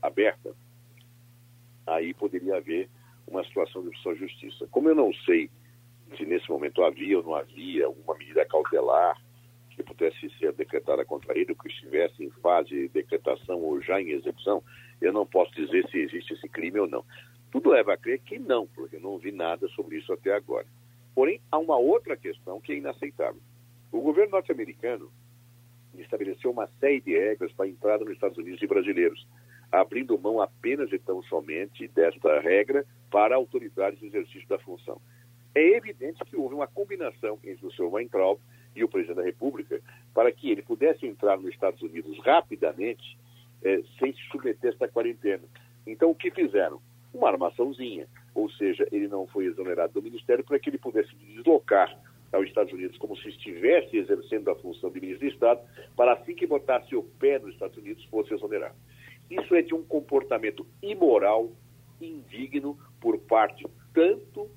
aberta, aí poderia haver uma situação de sua justiça. Como eu não sei se nesse momento havia ou não havia alguma medida cautelar que pudesse ser decretada contra ele, ou que estivesse em fase de decretação ou já em execução, eu não posso dizer se existe esse crime ou não. Tudo leva a crer que não, porque eu não vi nada sobre isso até agora. Porém, há uma outra questão que é inaceitável. O governo norte-americano estabeleceu uma série de regras para a entrada nos Estados Unidos de brasileiros, abrindo mão apenas e tão somente desta regra para autoridades de exercício da função. É evidente que houve uma combinação entre o Sr. Weintraub e o presidente da República para que ele pudesse entrar nos Estados Unidos rapidamente eh, sem se submeter a esta quarentena. Então, o que fizeram? Uma armaçãozinha, ou seja, ele não foi exonerado do Ministério para que ele pudesse deslocar aos Estados Unidos como se estivesse exercendo a função de ministro de Estado, para assim que botasse o pé nos Estados Unidos fosse exonerado. Isso é de um comportamento imoral, indigno, por parte tanto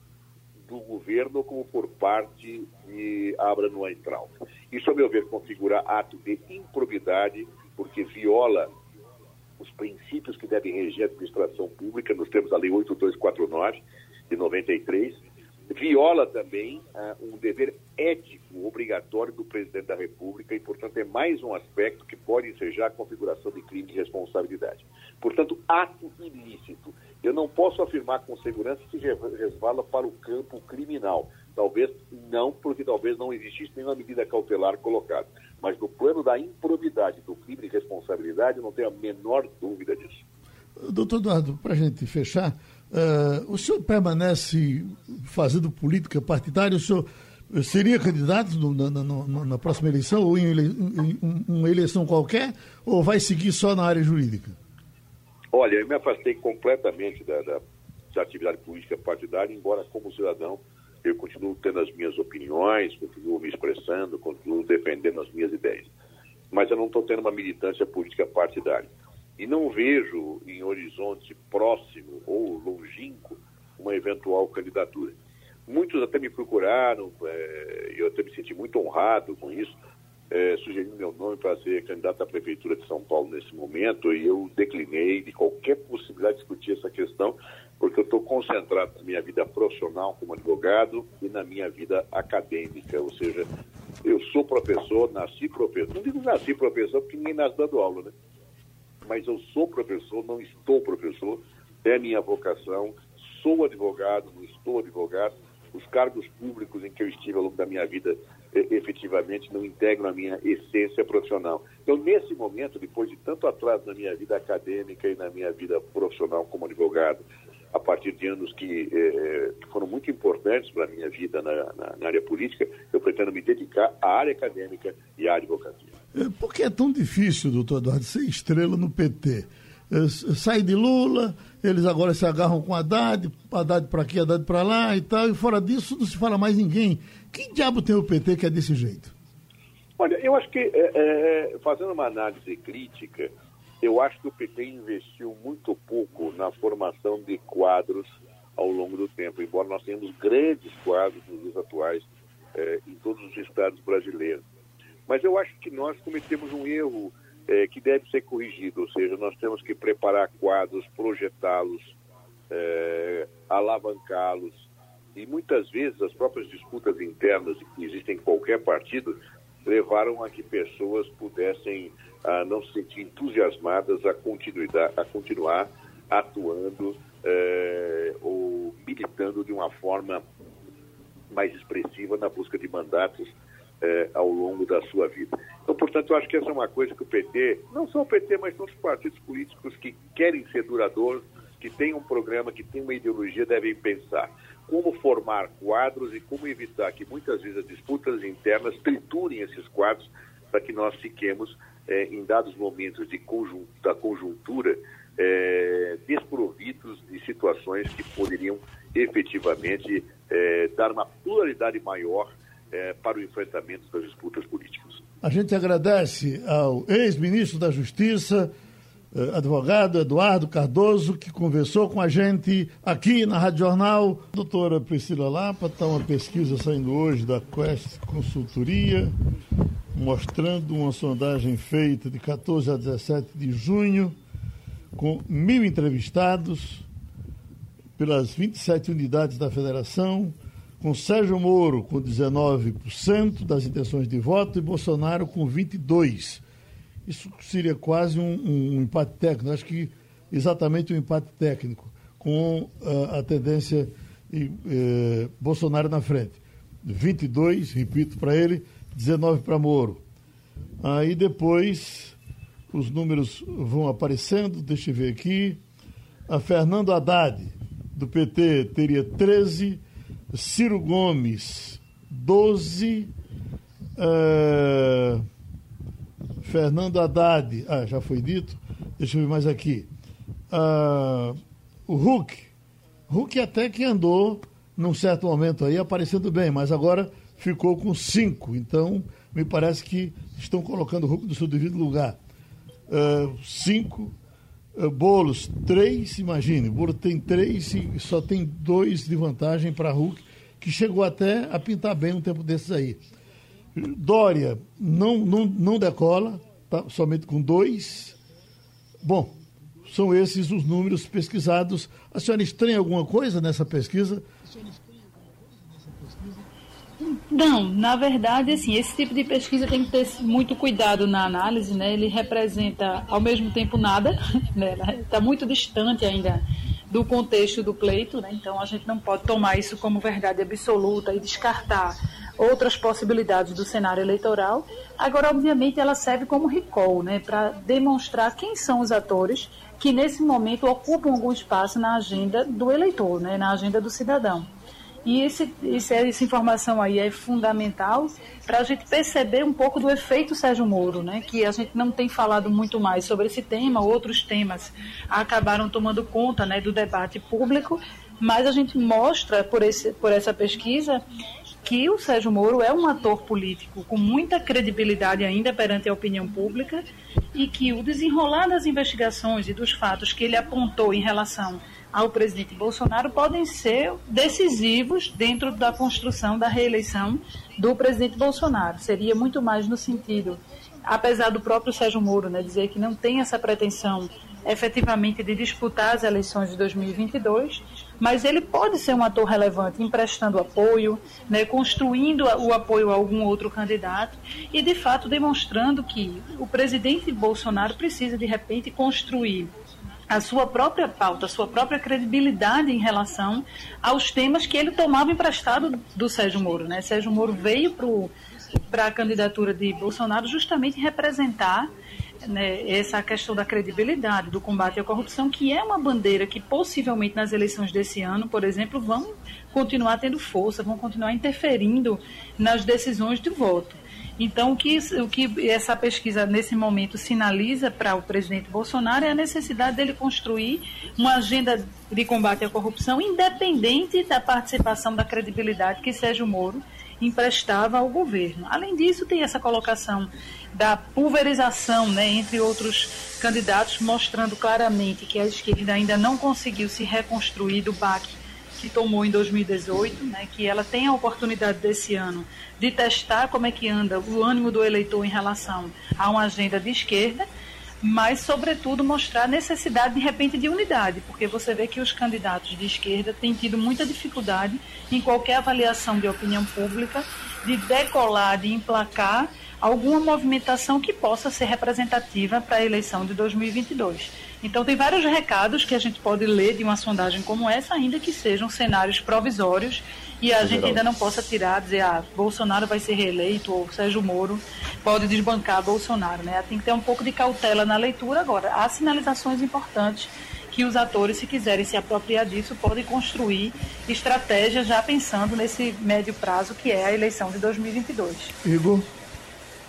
do governo como por parte de Abraham Weintraub. Isso, a meu ver, configura ato de improbidade, porque viola os princípios que devem reger a administração pública, nos termos da Lei 8249, de 93, viola também uh, um dever ético obrigatório do presidente da República e, portanto, é mais um aspecto que pode ensejar a configuração de crime de responsabilidade. Portanto, ato ilícito. Eu não posso afirmar com segurança que resvala para o campo criminal. Talvez não, porque talvez não existisse nenhuma medida cautelar colocada. Mas no plano da improbidade, do crime de responsabilidade, eu não tenho a menor dúvida disso. Doutor Eduardo, para a gente fechar, uh, o senhor permanece fazendo política partidária? O senhor seria candidato no, na, na, próxima eleição ou em, ele, em, uma eleição qualquer? Ou vai seguir só na área jurídica? Olha, eu me afastei completamente da, da, da atividade política partidária, embora como cidadão eu continuo tendo as minhas opiniões, continuo me expressando, continuo defendendo as minhas ideias. Mas eu não estou tendo uma militância política partidária. E não vejo em horizonte próximo ou longínquo uma eventual candidatura. Muitos até me procuraram, é, eu até me senti muito honrado com isso, é, sugerindo meu nome para ser candidato à Prefeitura de São Paulo nesse momento, e eu declinei de qualquer possibilidade de discutir essa questão, porque eu estou concentrado na minha vida profissional como advogado e na minha vida acadêmica, ou seja, eu sou professor, nasci professor, não digo nasci professor porque ninguém nasce dando aula, né? Mas eu sou professor, não estou professor, é minha vocação, sou advogado, não estou advogado, os cargos públicos em que eu estive ao longo da minha vida efetivamente não integram a minha essência profissional. Então, nesse momento, depois de tanto atraso na minha vida acadêmica e na minha vida profissional como advogado, a partir de anos que, eh, que foram muito importantes para a minha vida na, na, na, área política, eu pretendo me dedicar à área acadêmica e à advocacia. É, por que é tão difícil, doutor Eduardo, ser estrela no PT? Sai de Lula, eles agora se agarram com Haddad, Haddad para aqui, Haddad para lá e tal, e fora disso não se fala mais ninguém. Que diabo tem o PT que é desse jeito? Olha, eu acho que, é, é, fazendo uma análise crítica, eu acho que o PT investiu muito pouco na formação de quadros ao longo do tempo, embora nós tenhamos grandes quadros nos dias atuais é, em todos os estados brasileiros. Mas eu acho que nós cometemos um erro é, que deve ser corrigido, ou seja, nós temos que preparar quadros, projetá-los, é, alavancá-los, e muitas vezes as próprias disputas internas que existem em qualquer partido levaram a que pessoas pudessem a não se sentir entusiasmadas a, a continuar atuando é, ou militando de uma forma mais expressiva na busca de mandatos é, ao longo da sua vida. Então, portanto, eu acho que essa é uma coisa que o PT, não só o PT, mas todos os partidos políticos que querem ser duradouros, que têm um programa, que têm uma ideologia, devem pensar como formar quadros e como evitar que muitas vezes as disputas internas triturem esses quadros para que nós fiquemos, é, em dados momentos de conjuntura, da conjuntura, é, desprovidos de situações que poderiam efetivamente dar uma pluralidade maior é, para o enfrentamento das disputas políticas. A gente agradece ao ex-ministro da Justiça, eh, advogado Eduardo Cardoso, que conversou com a gente aqui na Rádio Jornal. Doutora Priscila Lapa, está uma pesquisa saindo hoje da Quest Consultoria, mostrando uma sondagem feita de 14 a 17 de junho, com mil entrevistados pelas 27 unidades da federação, com Sérgio Moro com 19% das intenções de voto e Bolsonaro com 22%. Isso seria quase um, um empate técnico, acho que exatamente um empate técnico, com uh, a tendência de uh, Bolsonaro na frente. 22, repito para ele, 19 para Moro. Aí depois os números vão aparecendo, deixa eu ver aqui. A Fernando Haddad, do PT, teria 13, Ciro Gomes, 12. Uh, Fernando Haddad, ah, já foi dito, deixa eu ver mais aqui. Ah, o Hulk, Hulk até que andou num certo momento aí aparecendo bem, mas agora ficou com cinco. Então, me parece que estão colocando o Hulk no seu devido lugar. Uh, cinco. Uh, bolos, três, imagine. Bolo tem três e só tem dois de vantagem para Hulk, que chegou até a pintar bem um tempo desses aí. Dória não, não, não decola, tá, somente com dois. Bom, são esses os números pesquisados. A senhora estranha alguma coisa nessa pesquisa? Não, na verdade, assim, esse tipo de pesquisa tem que ter muito cuidado na análise, né? Ele representa, ao mesmo tempo, nada, né? Está muito distante ainda do contexto do pleito, né? Então a gente não pode tomar isso como verdade absoluta e descartar outras possibilidades do cenário eleitoral. Agora, obviamente, ela serve como recall, né, para demonstrar quem são os atores que nesse momento ocupam algum espaço na agenda do eleitor, né, na agenda do cidadão. E esse, esse, essa informação aí é fundamental para a gente perceber um pouco do efeito Sérgio Moro, né? que a gente não tem falado muito mais sobre esse tema, outros temas acabaram tomando conta né, do debate público, mas a gente mostra por, esse, por essa pesquisa que o Sérgio Moro é um ator político com muita credibilidade ainda perante a opinião pública e que o desenrolar das investigações e dos fatos que ele apontou em relação ao presidente Bolsonaro podem ser decisivos dentro da construção da reeleição do presidente Bolsonaro. Seria muito mais no sentido, apesar do próprio Sérgio Moro né, dizer que não tem essa pretensão efetivamente de disputar as eleições de 2022, mas ele pode ser um ator relevante, emprestando apoio, né, construindo o apoio a algum outro candidato e, de fato, demonstrando que o presidente Bolsonaro precisa, de repente, construir a sua própria pauta, a sua própria credibilidade em relação aos temas que ele tomava emprestado do Sérgio Moro. Né? Sérgio Moro veio para a candidatura de Bolsonaro justamente representar né, essa questão da credibilidade, do combate à corrupção, que é uma bandeira que possivelmente nas eleições desse ano, por exemplo, vão continuar tendo força, vão continuar interferindo nas decisões de voto. Então, o que, o que essa pesquisa, nesse momento, sinaliza para o presidente Bolsonaro é a necessidade dele construir uma agenda de combate à corrupção independente da participação da credibilidade que Sérgio Moro emprestava ao governo. Além disso, tem essa colocação da pulverização né, entre outros candidatos, mostrando claramente que a esquerda ainda não conseguiu se reconstruir do baque que tomou em 2018, né, que ela tem a oportunidade desse ano de testar como é que anda o ânimo do eleitor em relação a uma agenda de esquerda, mas, sobretudo, mostrar a necessidade, de repente, de unidade, porque você vê que os candidatos de esquerda têm tido muita dificuldade em qualquer avaliação de opinião pública de decolar, de emplacar alguma movimentação que possa ser representativa para a eleição de 2022. Então, tem vários recados que a gente pode ler de uma sondagem como essa, ainda que sejam cenários provisórios e a gente ainda não possa tirar, dizer, ah, Bolsonaro vai ser reeleito ou Sérgio Moro pode desbancar Bolsonaro, né? Tem que ter um pouco de cautela na leitura. Agora, há sinalizações importantes que os atores, se quiserem se apropriar disso, podem construir estratégias já pensando nesse médio prazo que é a eleição de 2022. Igor?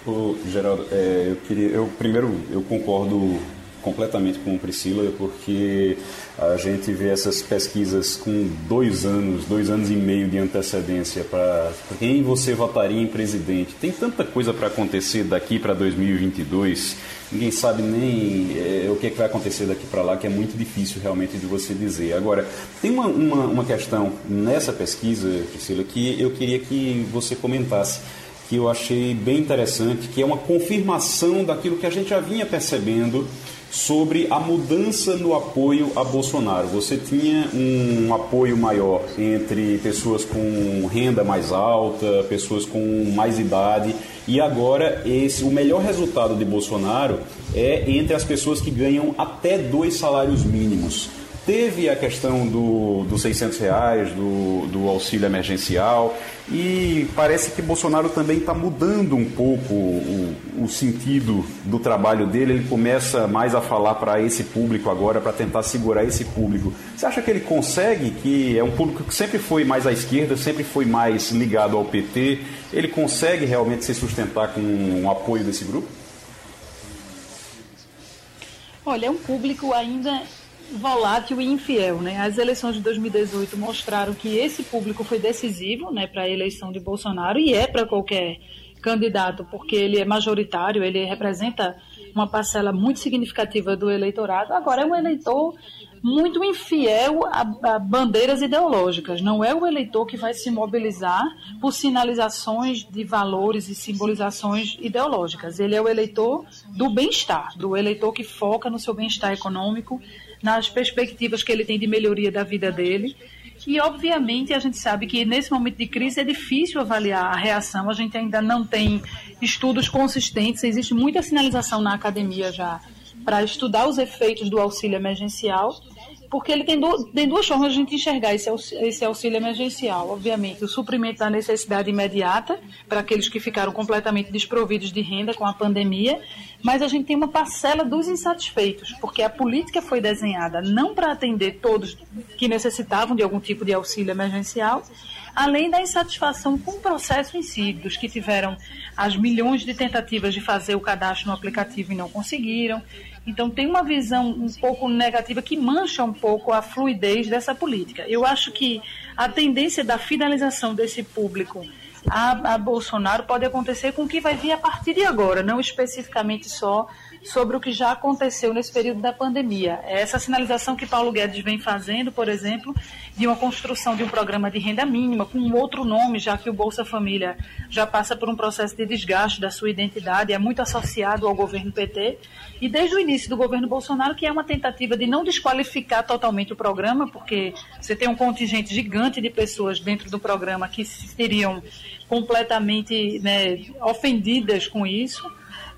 Ô, Geraldo, é, eu queria, eu primeiro eu concordo completamente com Priscila, porque a gente vê essas pesquisas com dois anos, dois anos e meio de antecedência para quem você votaria em presidente. Tem tanta coisa para acontecer daqui para 2022, ninguém sabe nem é, o que, é que vai acontecer daqui para lá, que é muito difícil realmente de você dizer. Agora, tem uma, uma, uma questão nessa pesquisa, Priscila, que eu queria que você comentasse que eu achei bem interessante, que é uma confirmação daquilo que a gente já vinha percebendo sobre a mudança no apoio a Bolsonaro. Você tinha um apoio maior entre pessoas com renda mais alta, pessoas com mais idade, e agora esse o melhor resultado de Bolsonaro é entre as pessoas que ganham até dois salários mínimos. Teve a questão do, dos 600 reais, do, do auxílio emergencial, e parece que Bolsonaro também está mudando um pouco o, o, sentido do trabalho dele. Ele começa mais a falar para esse público agora, para tentar segurar esse público. Você acha que ele consegue, que é um público que sempre foi mais à esquerda, sempre foi mais ligado ao PT, ele consegue realmente se sustentar com o apoio desse grupo? Olha, é um público ainda volátil e infiel, né? As eleições de 2018 mostraram que esse público foi decisivo, né, para a eleição de Bolsonaro e é para qualquer candidato, porque ele é majoritário, ele representa uma parcela muito significativa do eleitorado. Agora é um eleitor muito infiel a, a, bandeiras ideológicas. Não é o eleitor que vai se mobilizar por sinalizações de valores e simbolizações ideológicas. Ele é o eleitor do bem-estar, do eleitor que foca no seu bem-estar econômico, nas perspectivas que ele tem de melhoria da vida dele. E, obviamente, a gente sabe que nesse momento de crise é difícil avaliar a reação, a gente ainda não tem estudos consistentes, existe muita sinalização na academia já para estudar os efeitos do auxílio emergencial porque ele tem, do, tem duas formas de a gente enxergar esse, esse auxílio emergencial. Obviamente, o suprimento da necessidade imediata para aqueles que ficaram completamente desprovidos de renda com a pandemia, mas a gente tem uma parcela dos insatisfeitos, porque a política foi desenhada não para atender todos que necessitavam de algum tipo de auxílio emergencial, além da insatisfação com o processo em si, dos que tiveram as milhões de tentativas de fazer o cadastro no aplicativo e não conseguiram, então tem uma visão um pouco negativa que mancha um pouco a fluidez dessa política. Eu acho que a tendência da finalização desse público a, a Bolsonaro pode acontecer com o que vai vir a partir de agora, não especificamente só sobre o que já aconteceu nesse período da pandemia. É essa sinalização que Paulo Guedes vem fazendo, por exemplo, de uma construção de um programa de renda mínima com um outro nome, já que o Bolsa Família já passa por um processo de desgaste da sua identidade, é muito associado ao governo PT. E desde o início do governo Bolsonaro, que é uma tentativa de não desqualificar totalmente o programa, porque você tem um contingente gigante de pessoas dentro do programa que seriam completamente né, ofendidas com isso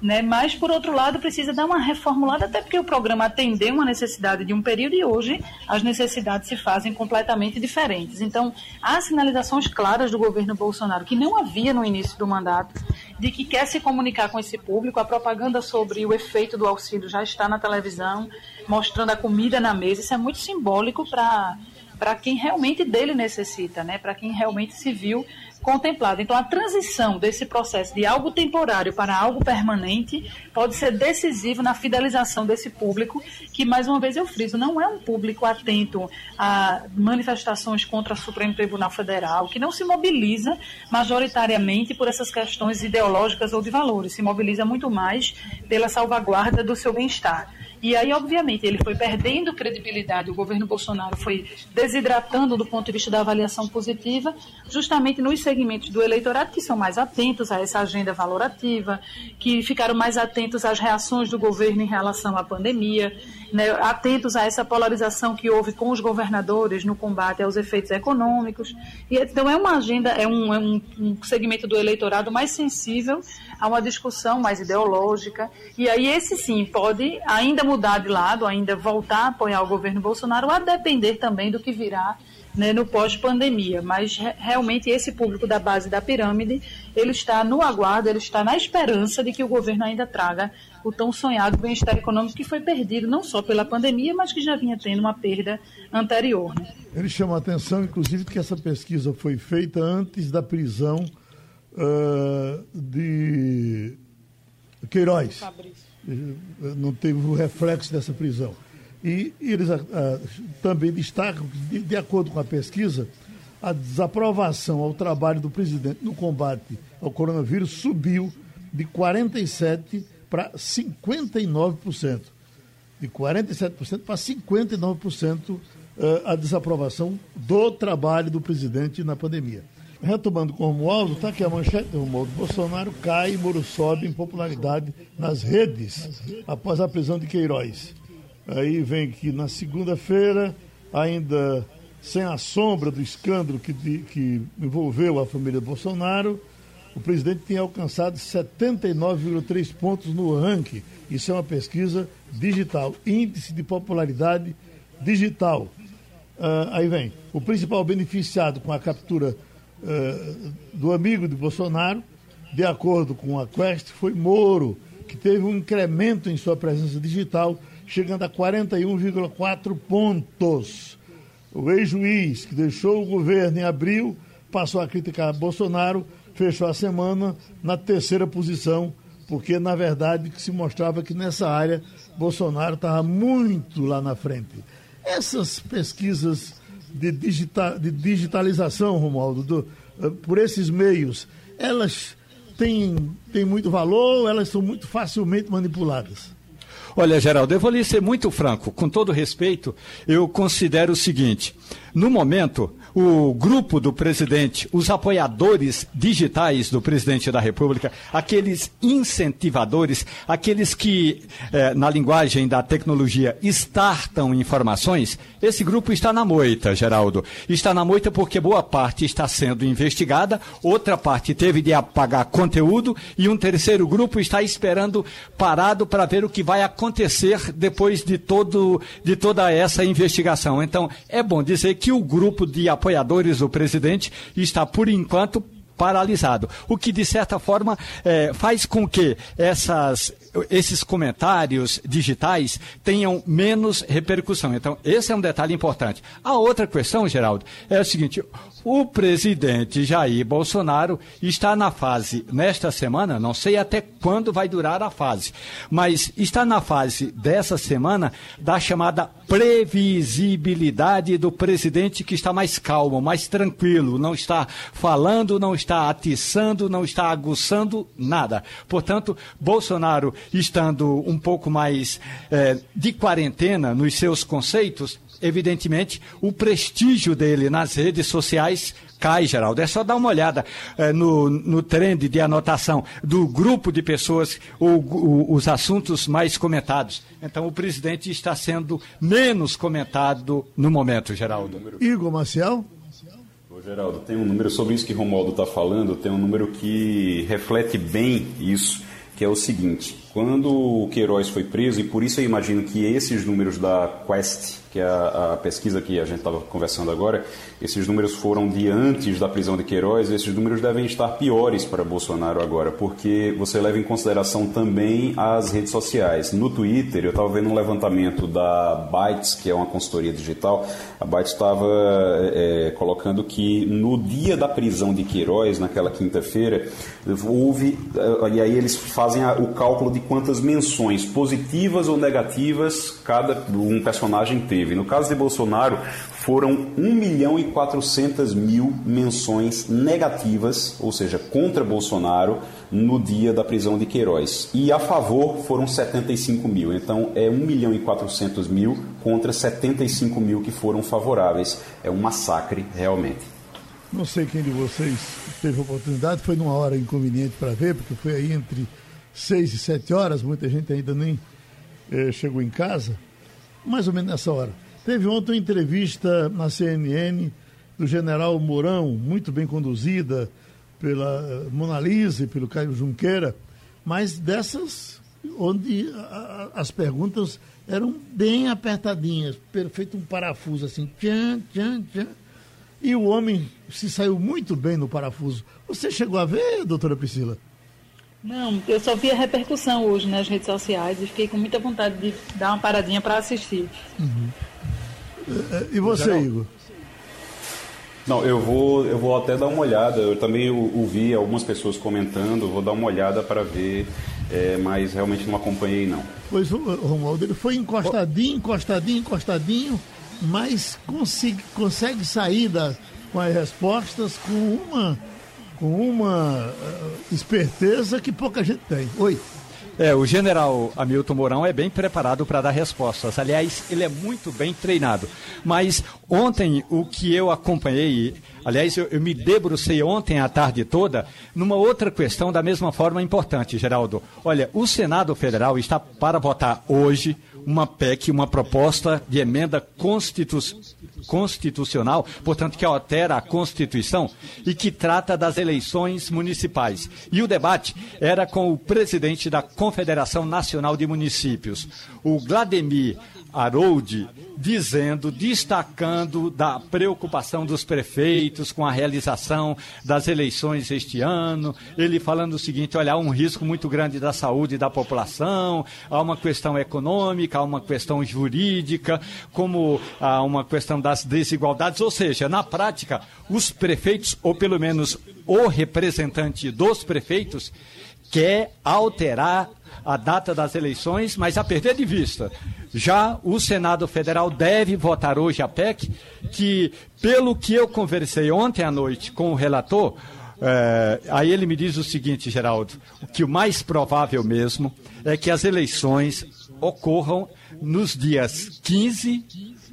né? Mas, por outro lado, precisa dar uma reformulada, até porque o programa atendeu uma necessidade de um período e hoje as necessidades se fazem completamente diferentes. Então, há sinalizações claras do governo Bolsonaro, que não havia no início do mandato, de que quer se comunicar com esse público. A propaganda sobre o efeito do auxílio já está na televisão, mostrando a comida na mesa. Isso é muito simbólico para para quem realmente dele necessita, né? para quem realmente se viu contemplado. Então, a transição desse processo de algo temporário para algo permanente pode ser decisivo na fidelização desse público, que, mais uma vez eu friso, não é um público atento a manifestações contra o Supremo Tribunal Federal, que não se mobiliza majoritariamente por essas questões ideológicas ou de valores, se mobiliza muito mais pela salvaguarda do seu bem-estar. E aí, obviamente, ele foi perdendo credibilidade, o governo Bolsonaro foi desidratando do ponto de vista da avaliação positiva, justamente nos segmentos do eleitorado que são mais atentos a essa agenda valorativa, que ficaram mais atentos às reações do governo em relação à pandemia, né, atentos a essa polarização que houve com os governadores no combate aos efeitos econômicos. E, então, é uma agenda, é um, é um, um segmento do eleitorado mais sensível a uma discussão mais ideológica. E aí, esse sim pode ainda mudar de lado, ainda voltar a apoiar o governo Bolsonaro, a depender também do que virá né, no pós-pandemia. Mas re realmente esse público da base da pirâmide, ele está no aguardo, ele está na esperança de que o governo ainda traga o tão sonhado bem-estar econômico que foi perdido não só pela pandemia, mas que já vinha tendo uma perda anterior. Né? Ele chama a atenção, inclusive, que essa pesquisa foi feita antes da prisão uh, de Queiroz. Fabrício. Não teve o reflexo dessa prisão. E eles uh, também destacam que, de, de acordo com a pesquisa, a desaprovação ao trabalho do presidente no combate ao coronavírus subiu de 47% para 59%. De 47% para 59% a desaprovação do trabalho do presidente na pandemia. Retomando com o Romualdo, está aqui a manchete do Romualdo. Bolsonaro cai e Moro sobe em popularidade nas redes após a prisão de Queiroz. Aí vem que na segunda-feira, ainda sem a sombra do escândalo que, que envolveu a família Bolsonaro, o presidente tem alcançado 79,3 pontos no ranking. Isso é uma pesquisa digital, índice de popularidade digital. Uh, aí vem, o principal beneficiado com a captura do amigo de Bolsonaro, de acordo com a Quest, foi Moro, que teve um incremento em sua presença digital, chegando a 41,4 pontos. O ex-juiz, que deixou o governo em abril, passou a criticar Bolsonaro, fechou a semana na terceira posição, porque na verdade se mostrava que nessa área Bolsonaro estava muito lá na frente. Essas pesquisas de, digita, de digitalização, Romualdo, do, uh, por esses meios, elas têm, têm muito valor, elas são muito facilmente manipuladas. Olha, Geraldo, eu vou lhe ser muito franco. Com todo respeito, eu considero o seguinte: no momento, o grupo do presidente, os apoiadores digitais do presidente da República, aqueles incentivadores, aqueles que, eh, na linguagem da tecnologia, startam informações, esse grupo está na moita, Geraldo. Está na moita porque boa parte está sendo investigada, outra parte teve de apagar conteúdo e um terceiro grupo está esperando parado para ver o que vai acontecer depois de, todo, de toda essa investigação. Então, é bom dizer que o grupo de apoiadores do presidente está, por enquanto, paralisado. O que, de certa forma, é, faz com que essas, esses comentários digitais tenham menos repercussão. Então, esse é um detalhe importante. A outra questão, Geraldo, é o seguinte: o presidente Jair Bolsonaro está na fase, nesta semana, não sei até quando vai durar a fase, mas está na fase dessa semana da chamada previsibilidade do presidente que está mais calmo, mais tranquilo, não está falando, não está atiçando, não está aguçando nada. Portanto, Bolsonaro estando um pouco mais eh, de quarentena nos seus conceitos, evidentemente, o prestígio dele nas redes sociais cai, Geraldo. É só dar uma olhada é, no, no trend de anotação do grupo de pessoas, ou, o, os assuntos mais comentados. Então, o presidente está sendo menos comentado no momento, Geraldo. Igor Marcial? Ô, Geraldo, tem um número sobre isso que Romualdo está falando, tem um número que reflete bem isso, que é o seguinte Quando o Queiroz foi preso, e por isso eu imagino que esses números da Quest, que é a, a pesquisa que a gente estava conversando agora, esses números foram de antes da prisão de Queiroz, esses números devem estar piores para Bolsonaro agora, porque você leva em consideração também as redes sociais. No Twitter, eu estava vendo um levantamento da Bytes, que é uma consultoria digital, a Bytes estava é, colocando que no dia da prisão de Queiroz, naquela quinta-feira, houve, e aí eles fazem o cálculo de quantas menções positivas ou negativas cada um personagem teve. No caso de Bolsonaro, foram 1 milhão e 400 mil menções negativas, ou seja, contra Bolsonaro, no dia da prisão de Queiroz. E a favor foram 75 mil. Então é 1 milhão e 400 mil contra 75 mil que foram favoráveis. É um massacre, realmente. Não sei quem de vocês teve oportunidade, foi numa hora inconveniente para ver, porque foi aí entre 6 e 7 horas, muita gente ainda nem eh, chegou em casa, mais ou menos nessa hora. Teve ontem uma entrevista na CNN do general Mourão, muito bem conduzida pela eh, Mona Lisa e pelo Caio Junqueira, mas dessas onde a, a, as perguntas eram bem apertadinhas, feito um parafuso assim, tchan, tchan, tchan. E o homem se saiu muito bem no parafuso. Você chegou a ver, doutora Priscila? Não, eu só vi a repercussão hoje nas redes sociais e fiquei com muita vontade de dar uma paradinha para assistir. Uhum. E você, Igor? Não, eu vou, eu vou até dar uma olhada. Eu também ouvi algumas pessoas comentando, vou dar uma olhada para ver, é, mas realmente não acompanhei não. Pois o Romualdo, ele foi encostadinho, encostadinho, encostadinho, mas consegue, consegue sair da, com as respostas com uma, com uma uh, esperteza que pouca gente tem. Oi. É, o general Hamilton Mourão é bem preparado para dar respostas. Aliás, ele é muito bem treinado. Mas ontem, o que eu acompanhei, aliás, eu, eu me debrucei ontem à tarde toda, numa outra questão da mesma forma importante, Geraldo. Olha, o Senado Federal está para votar hoje uma PEC, uma proposta de emenda constitu constitucional, portanto, que altera a Constituição e que trata das eleições municipais. E o debate era com o presidente da Confederação Nacional de Municípios, o Vladimir Harold dizendo, destacando da preocupação dos prefeitos com a realização das eleições este ano. Ele falando o seguinte: olha, há um risco muito grande da saúde da população, há uma questão econômica, há uma questão jurídica, como há uma questão das desigualdades. Ou seja, na prática, os prefeitos, ou pelo menos o representante dos prefeitos, quer alterar a data das eleições, mas a perder de vista. Já o Senado Federal deve votar hoje a PEC, que, pelo que eu conversei ontem à noite com o relator, é, aí ele me diz o seguinte, Geraldo, que o mais provável mesmo é que as eleições ocorram nos dias 15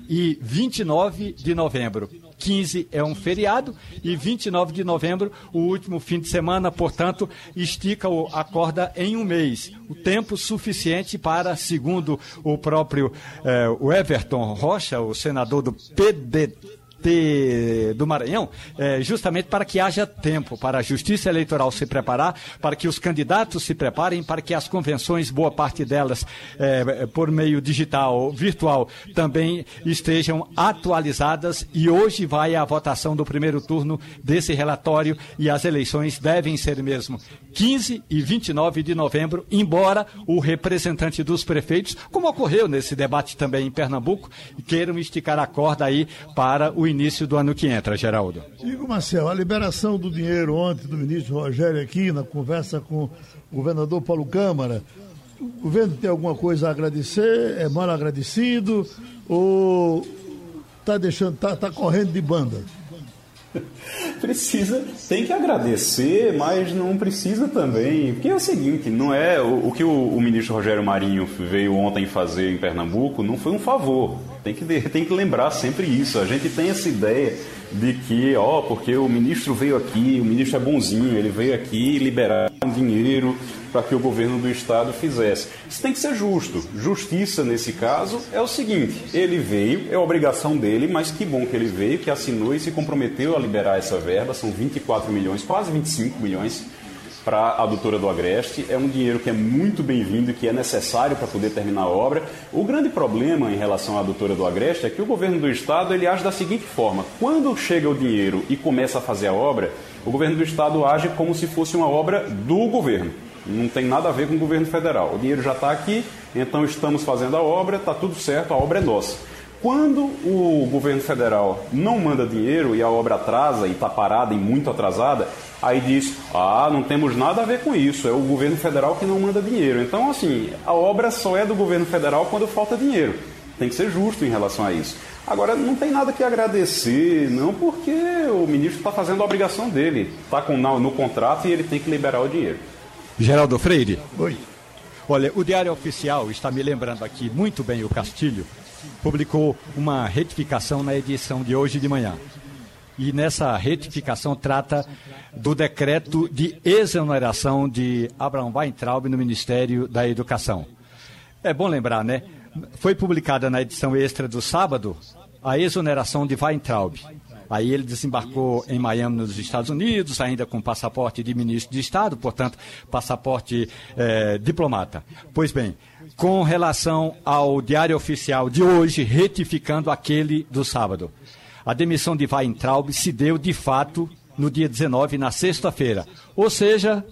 e 29 de novembro. 15 é um feriado e 29 de novembro, o último fim de semana, portanto, estica a corda em um mês. O tempo suficiente para, segundo o próprio eh, o Everton Rocha, o senador do PDT, de, do Maranhão, é, justamente para que haja tempo para a Justiça Eleitoral se preparar, para que os candidatos se preparem, para que as convenções, boa parte delas é, por meio digital, virtual, também estejam atualizadas. E hoje vai a votação do primeiro turno desse relatório e as eleições devem ser mesmo 15 e 29 de novembro, embora o representante dos prefeitos, como ocorreu nesse debate também em Pernambuco, queiram esticar a corda aí para o início do ano que entra, Geraldo. Igor Marcel, a liberação do dinheiro ontem do ministro Rogério aqui na conversa com o governador Paulo Câmara, o governo tem alguma coisa a agradecer? É mal agradecido? Ou está deixando, tá, tá correndo de banda? precisa, tem que agradecer, mas não precisa também. Porque é o seguinte, não é o, o que o, o, ministro Rogério Marinho veio ontem fazer em Pernambuco não foi um favor. Tem que, tem que lembrar sempre isso. A gente tem essa ideia de que, ó, porque o ministro veio aqui, o ministro é bonzinho, ele veio aqui liberar dinheiro para que o governo do estado fizesse. Isso tem que ser justo. Justiça, nesse caso, é o seguinte: ele veio, é obrigação dele, mas que bom que ele veio, que assinou e se comprometeu a liberar essa verba, são 24 milhões, quase 25 milhões para a doutora do Agreste. É um dinheiro que é muito bem-vindo e que é necessário para poder terminar a obra. O grande problema em relação à doutora do Agreste é que o governo do estado ele age da seguinte forma: quando chega o dinheiro e começa a fazer a obra, o governo do estado age como se fosse uma obra do governo. Não tem nada a ver com o governo federal. O dinheiro já está aqui, então estamos fazendo a obra, está tudo certo, a obra é nossa. Quando o governo federal não manda dinheiro e a obra atrasa e está parada e muito atrasada, aí diz: ah, não temos nada a ver com isso, é o governo federal que não manda dinheiro. Então, assim, a obra só é do governo federal quando falta dinheiro. Tem que ser justo em relação a isso. Agora, não tem nada que agradecer, não, porque o ministro está fazendo a obrigação dele, está no contrato e ele tem que liberar o dinheiro. Geraldo Freire. Oi. Olha, o Diário Oficial está me lembrando aqui muito bem o Castilho, publicou uma retificação na edição de hoje de manhã. E nessa retificação trata do decreto de exoneração de Abraham Weintraub no Ministério da Educação. É bom lembrar, né? Foi publicada na edição extra do sábado a exoneração de Weintraub. Aí ele desembarcou em Miami, nos Estados Unidos, ainda com passaporte de ministro de Estado, portanto, passaporte eh, diplomata. Pois bem, com relação ao diário oficial de hoje, retificando aquele do sábado. A demissão de Weintraub se deu, de fato, no dia 19, na sexta-feira. Ou seja,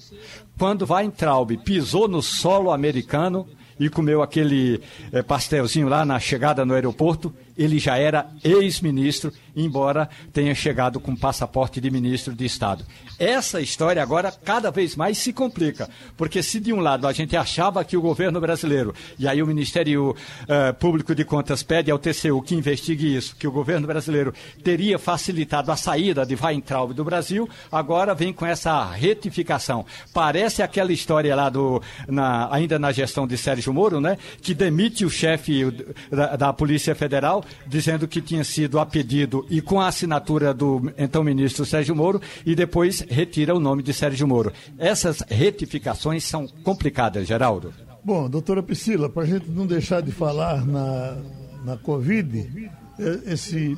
quando Weintraub pisou no solo americano e comeu aquele eh, pastelzinho lá na chegada no aeroporto, ele já era ex-ministro, embora tenha chegado com passaporte de ministro de Estado. Essa história agora cada vez mais se complica, porque se de um lado a gente achava que o governo brasileiro, e aí o Ministério uh, Público de Contas pede ao TCU que investigue isso, que o governo brasileiro teria facilitado a saída de Weintraub do Brasil, agora vem com essa retificação. Parece aquela história lá do, na, ainda na gestão de Sérgio Moro, né, que demite o chefe da, da Polícia Federal dizendo que tinha sido a pedido e com a assinatura do então ministro Sérgio Moro e depois retira o nome de Sérgio Moro. Essas retificações são complicadas, Geraldo. Bom, doutora Priscila, para a gente não deixar de falar na, na Covid, é, esse,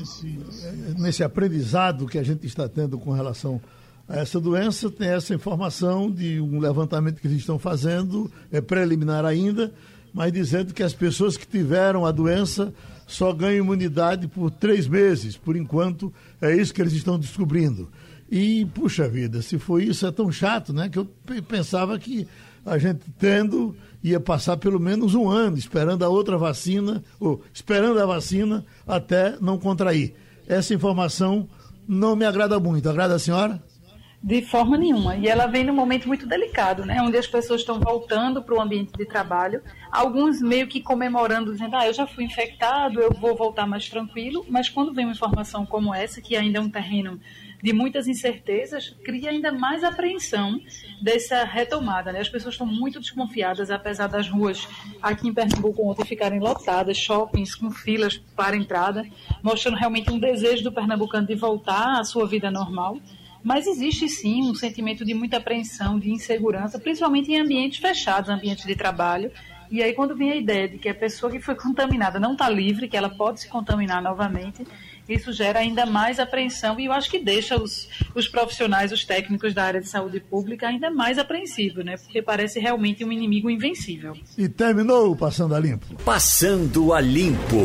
nesse aprendizado que a gente está tendo com relação a essa doença, tem essa informação de um levantamento que eles estão fazendo, é preliminar ainda, mas dizendo que as pessoas que tiveram a doença só ganha imunidade por três meses, por enquanto, é isso que eles estão descobrindo. E, puxa vida, se foi isso, é tão chato, né? Que eu pensava que a gente tendo ia passar pelo menos um ano esperando a outra vacina, ou esperando a vacina até não contrair. Essa informação não me agrada muito. Agrada a senhora? De forma nenhuma. E ela vem num momento muito delicado, né? Onde as pessoas estão voltando para o ambiente de trabalho, alguns meio que comemorando, dizendo, ah, eu já fui infectado, eu vou voltar mais tranquilo, mas quando vem uma informação como essa, que ainda é um terreno de muitas incertezas, cria ainda mais apreensão dessa retomada. Né? As pessoas estão muito desconfiadas, apesar das ruas aqui em Pernambuco ontem ficarem lotadas, shoppings com filas para entrada, mostrando realmente um desejo do pernambucano de voltar à sua vida normal. Mas existe sim um sentimento de muita apreensão, de insegurança, principalmente em ambientes fechados, ambientes de trabalho. E aí, quando vem a ideia de que a pessoa que foi contaminada não está livre, que ela pode se contaminar novamente, isso gera ainda mais apreensão e eu acho que deixa os, os profissionais, os técnicos da área de saúde pública ainda mais apreensivos, né? Porque parece realmente um inimigo invencível. E terminou Passando a Limpo. Passando a Limpo.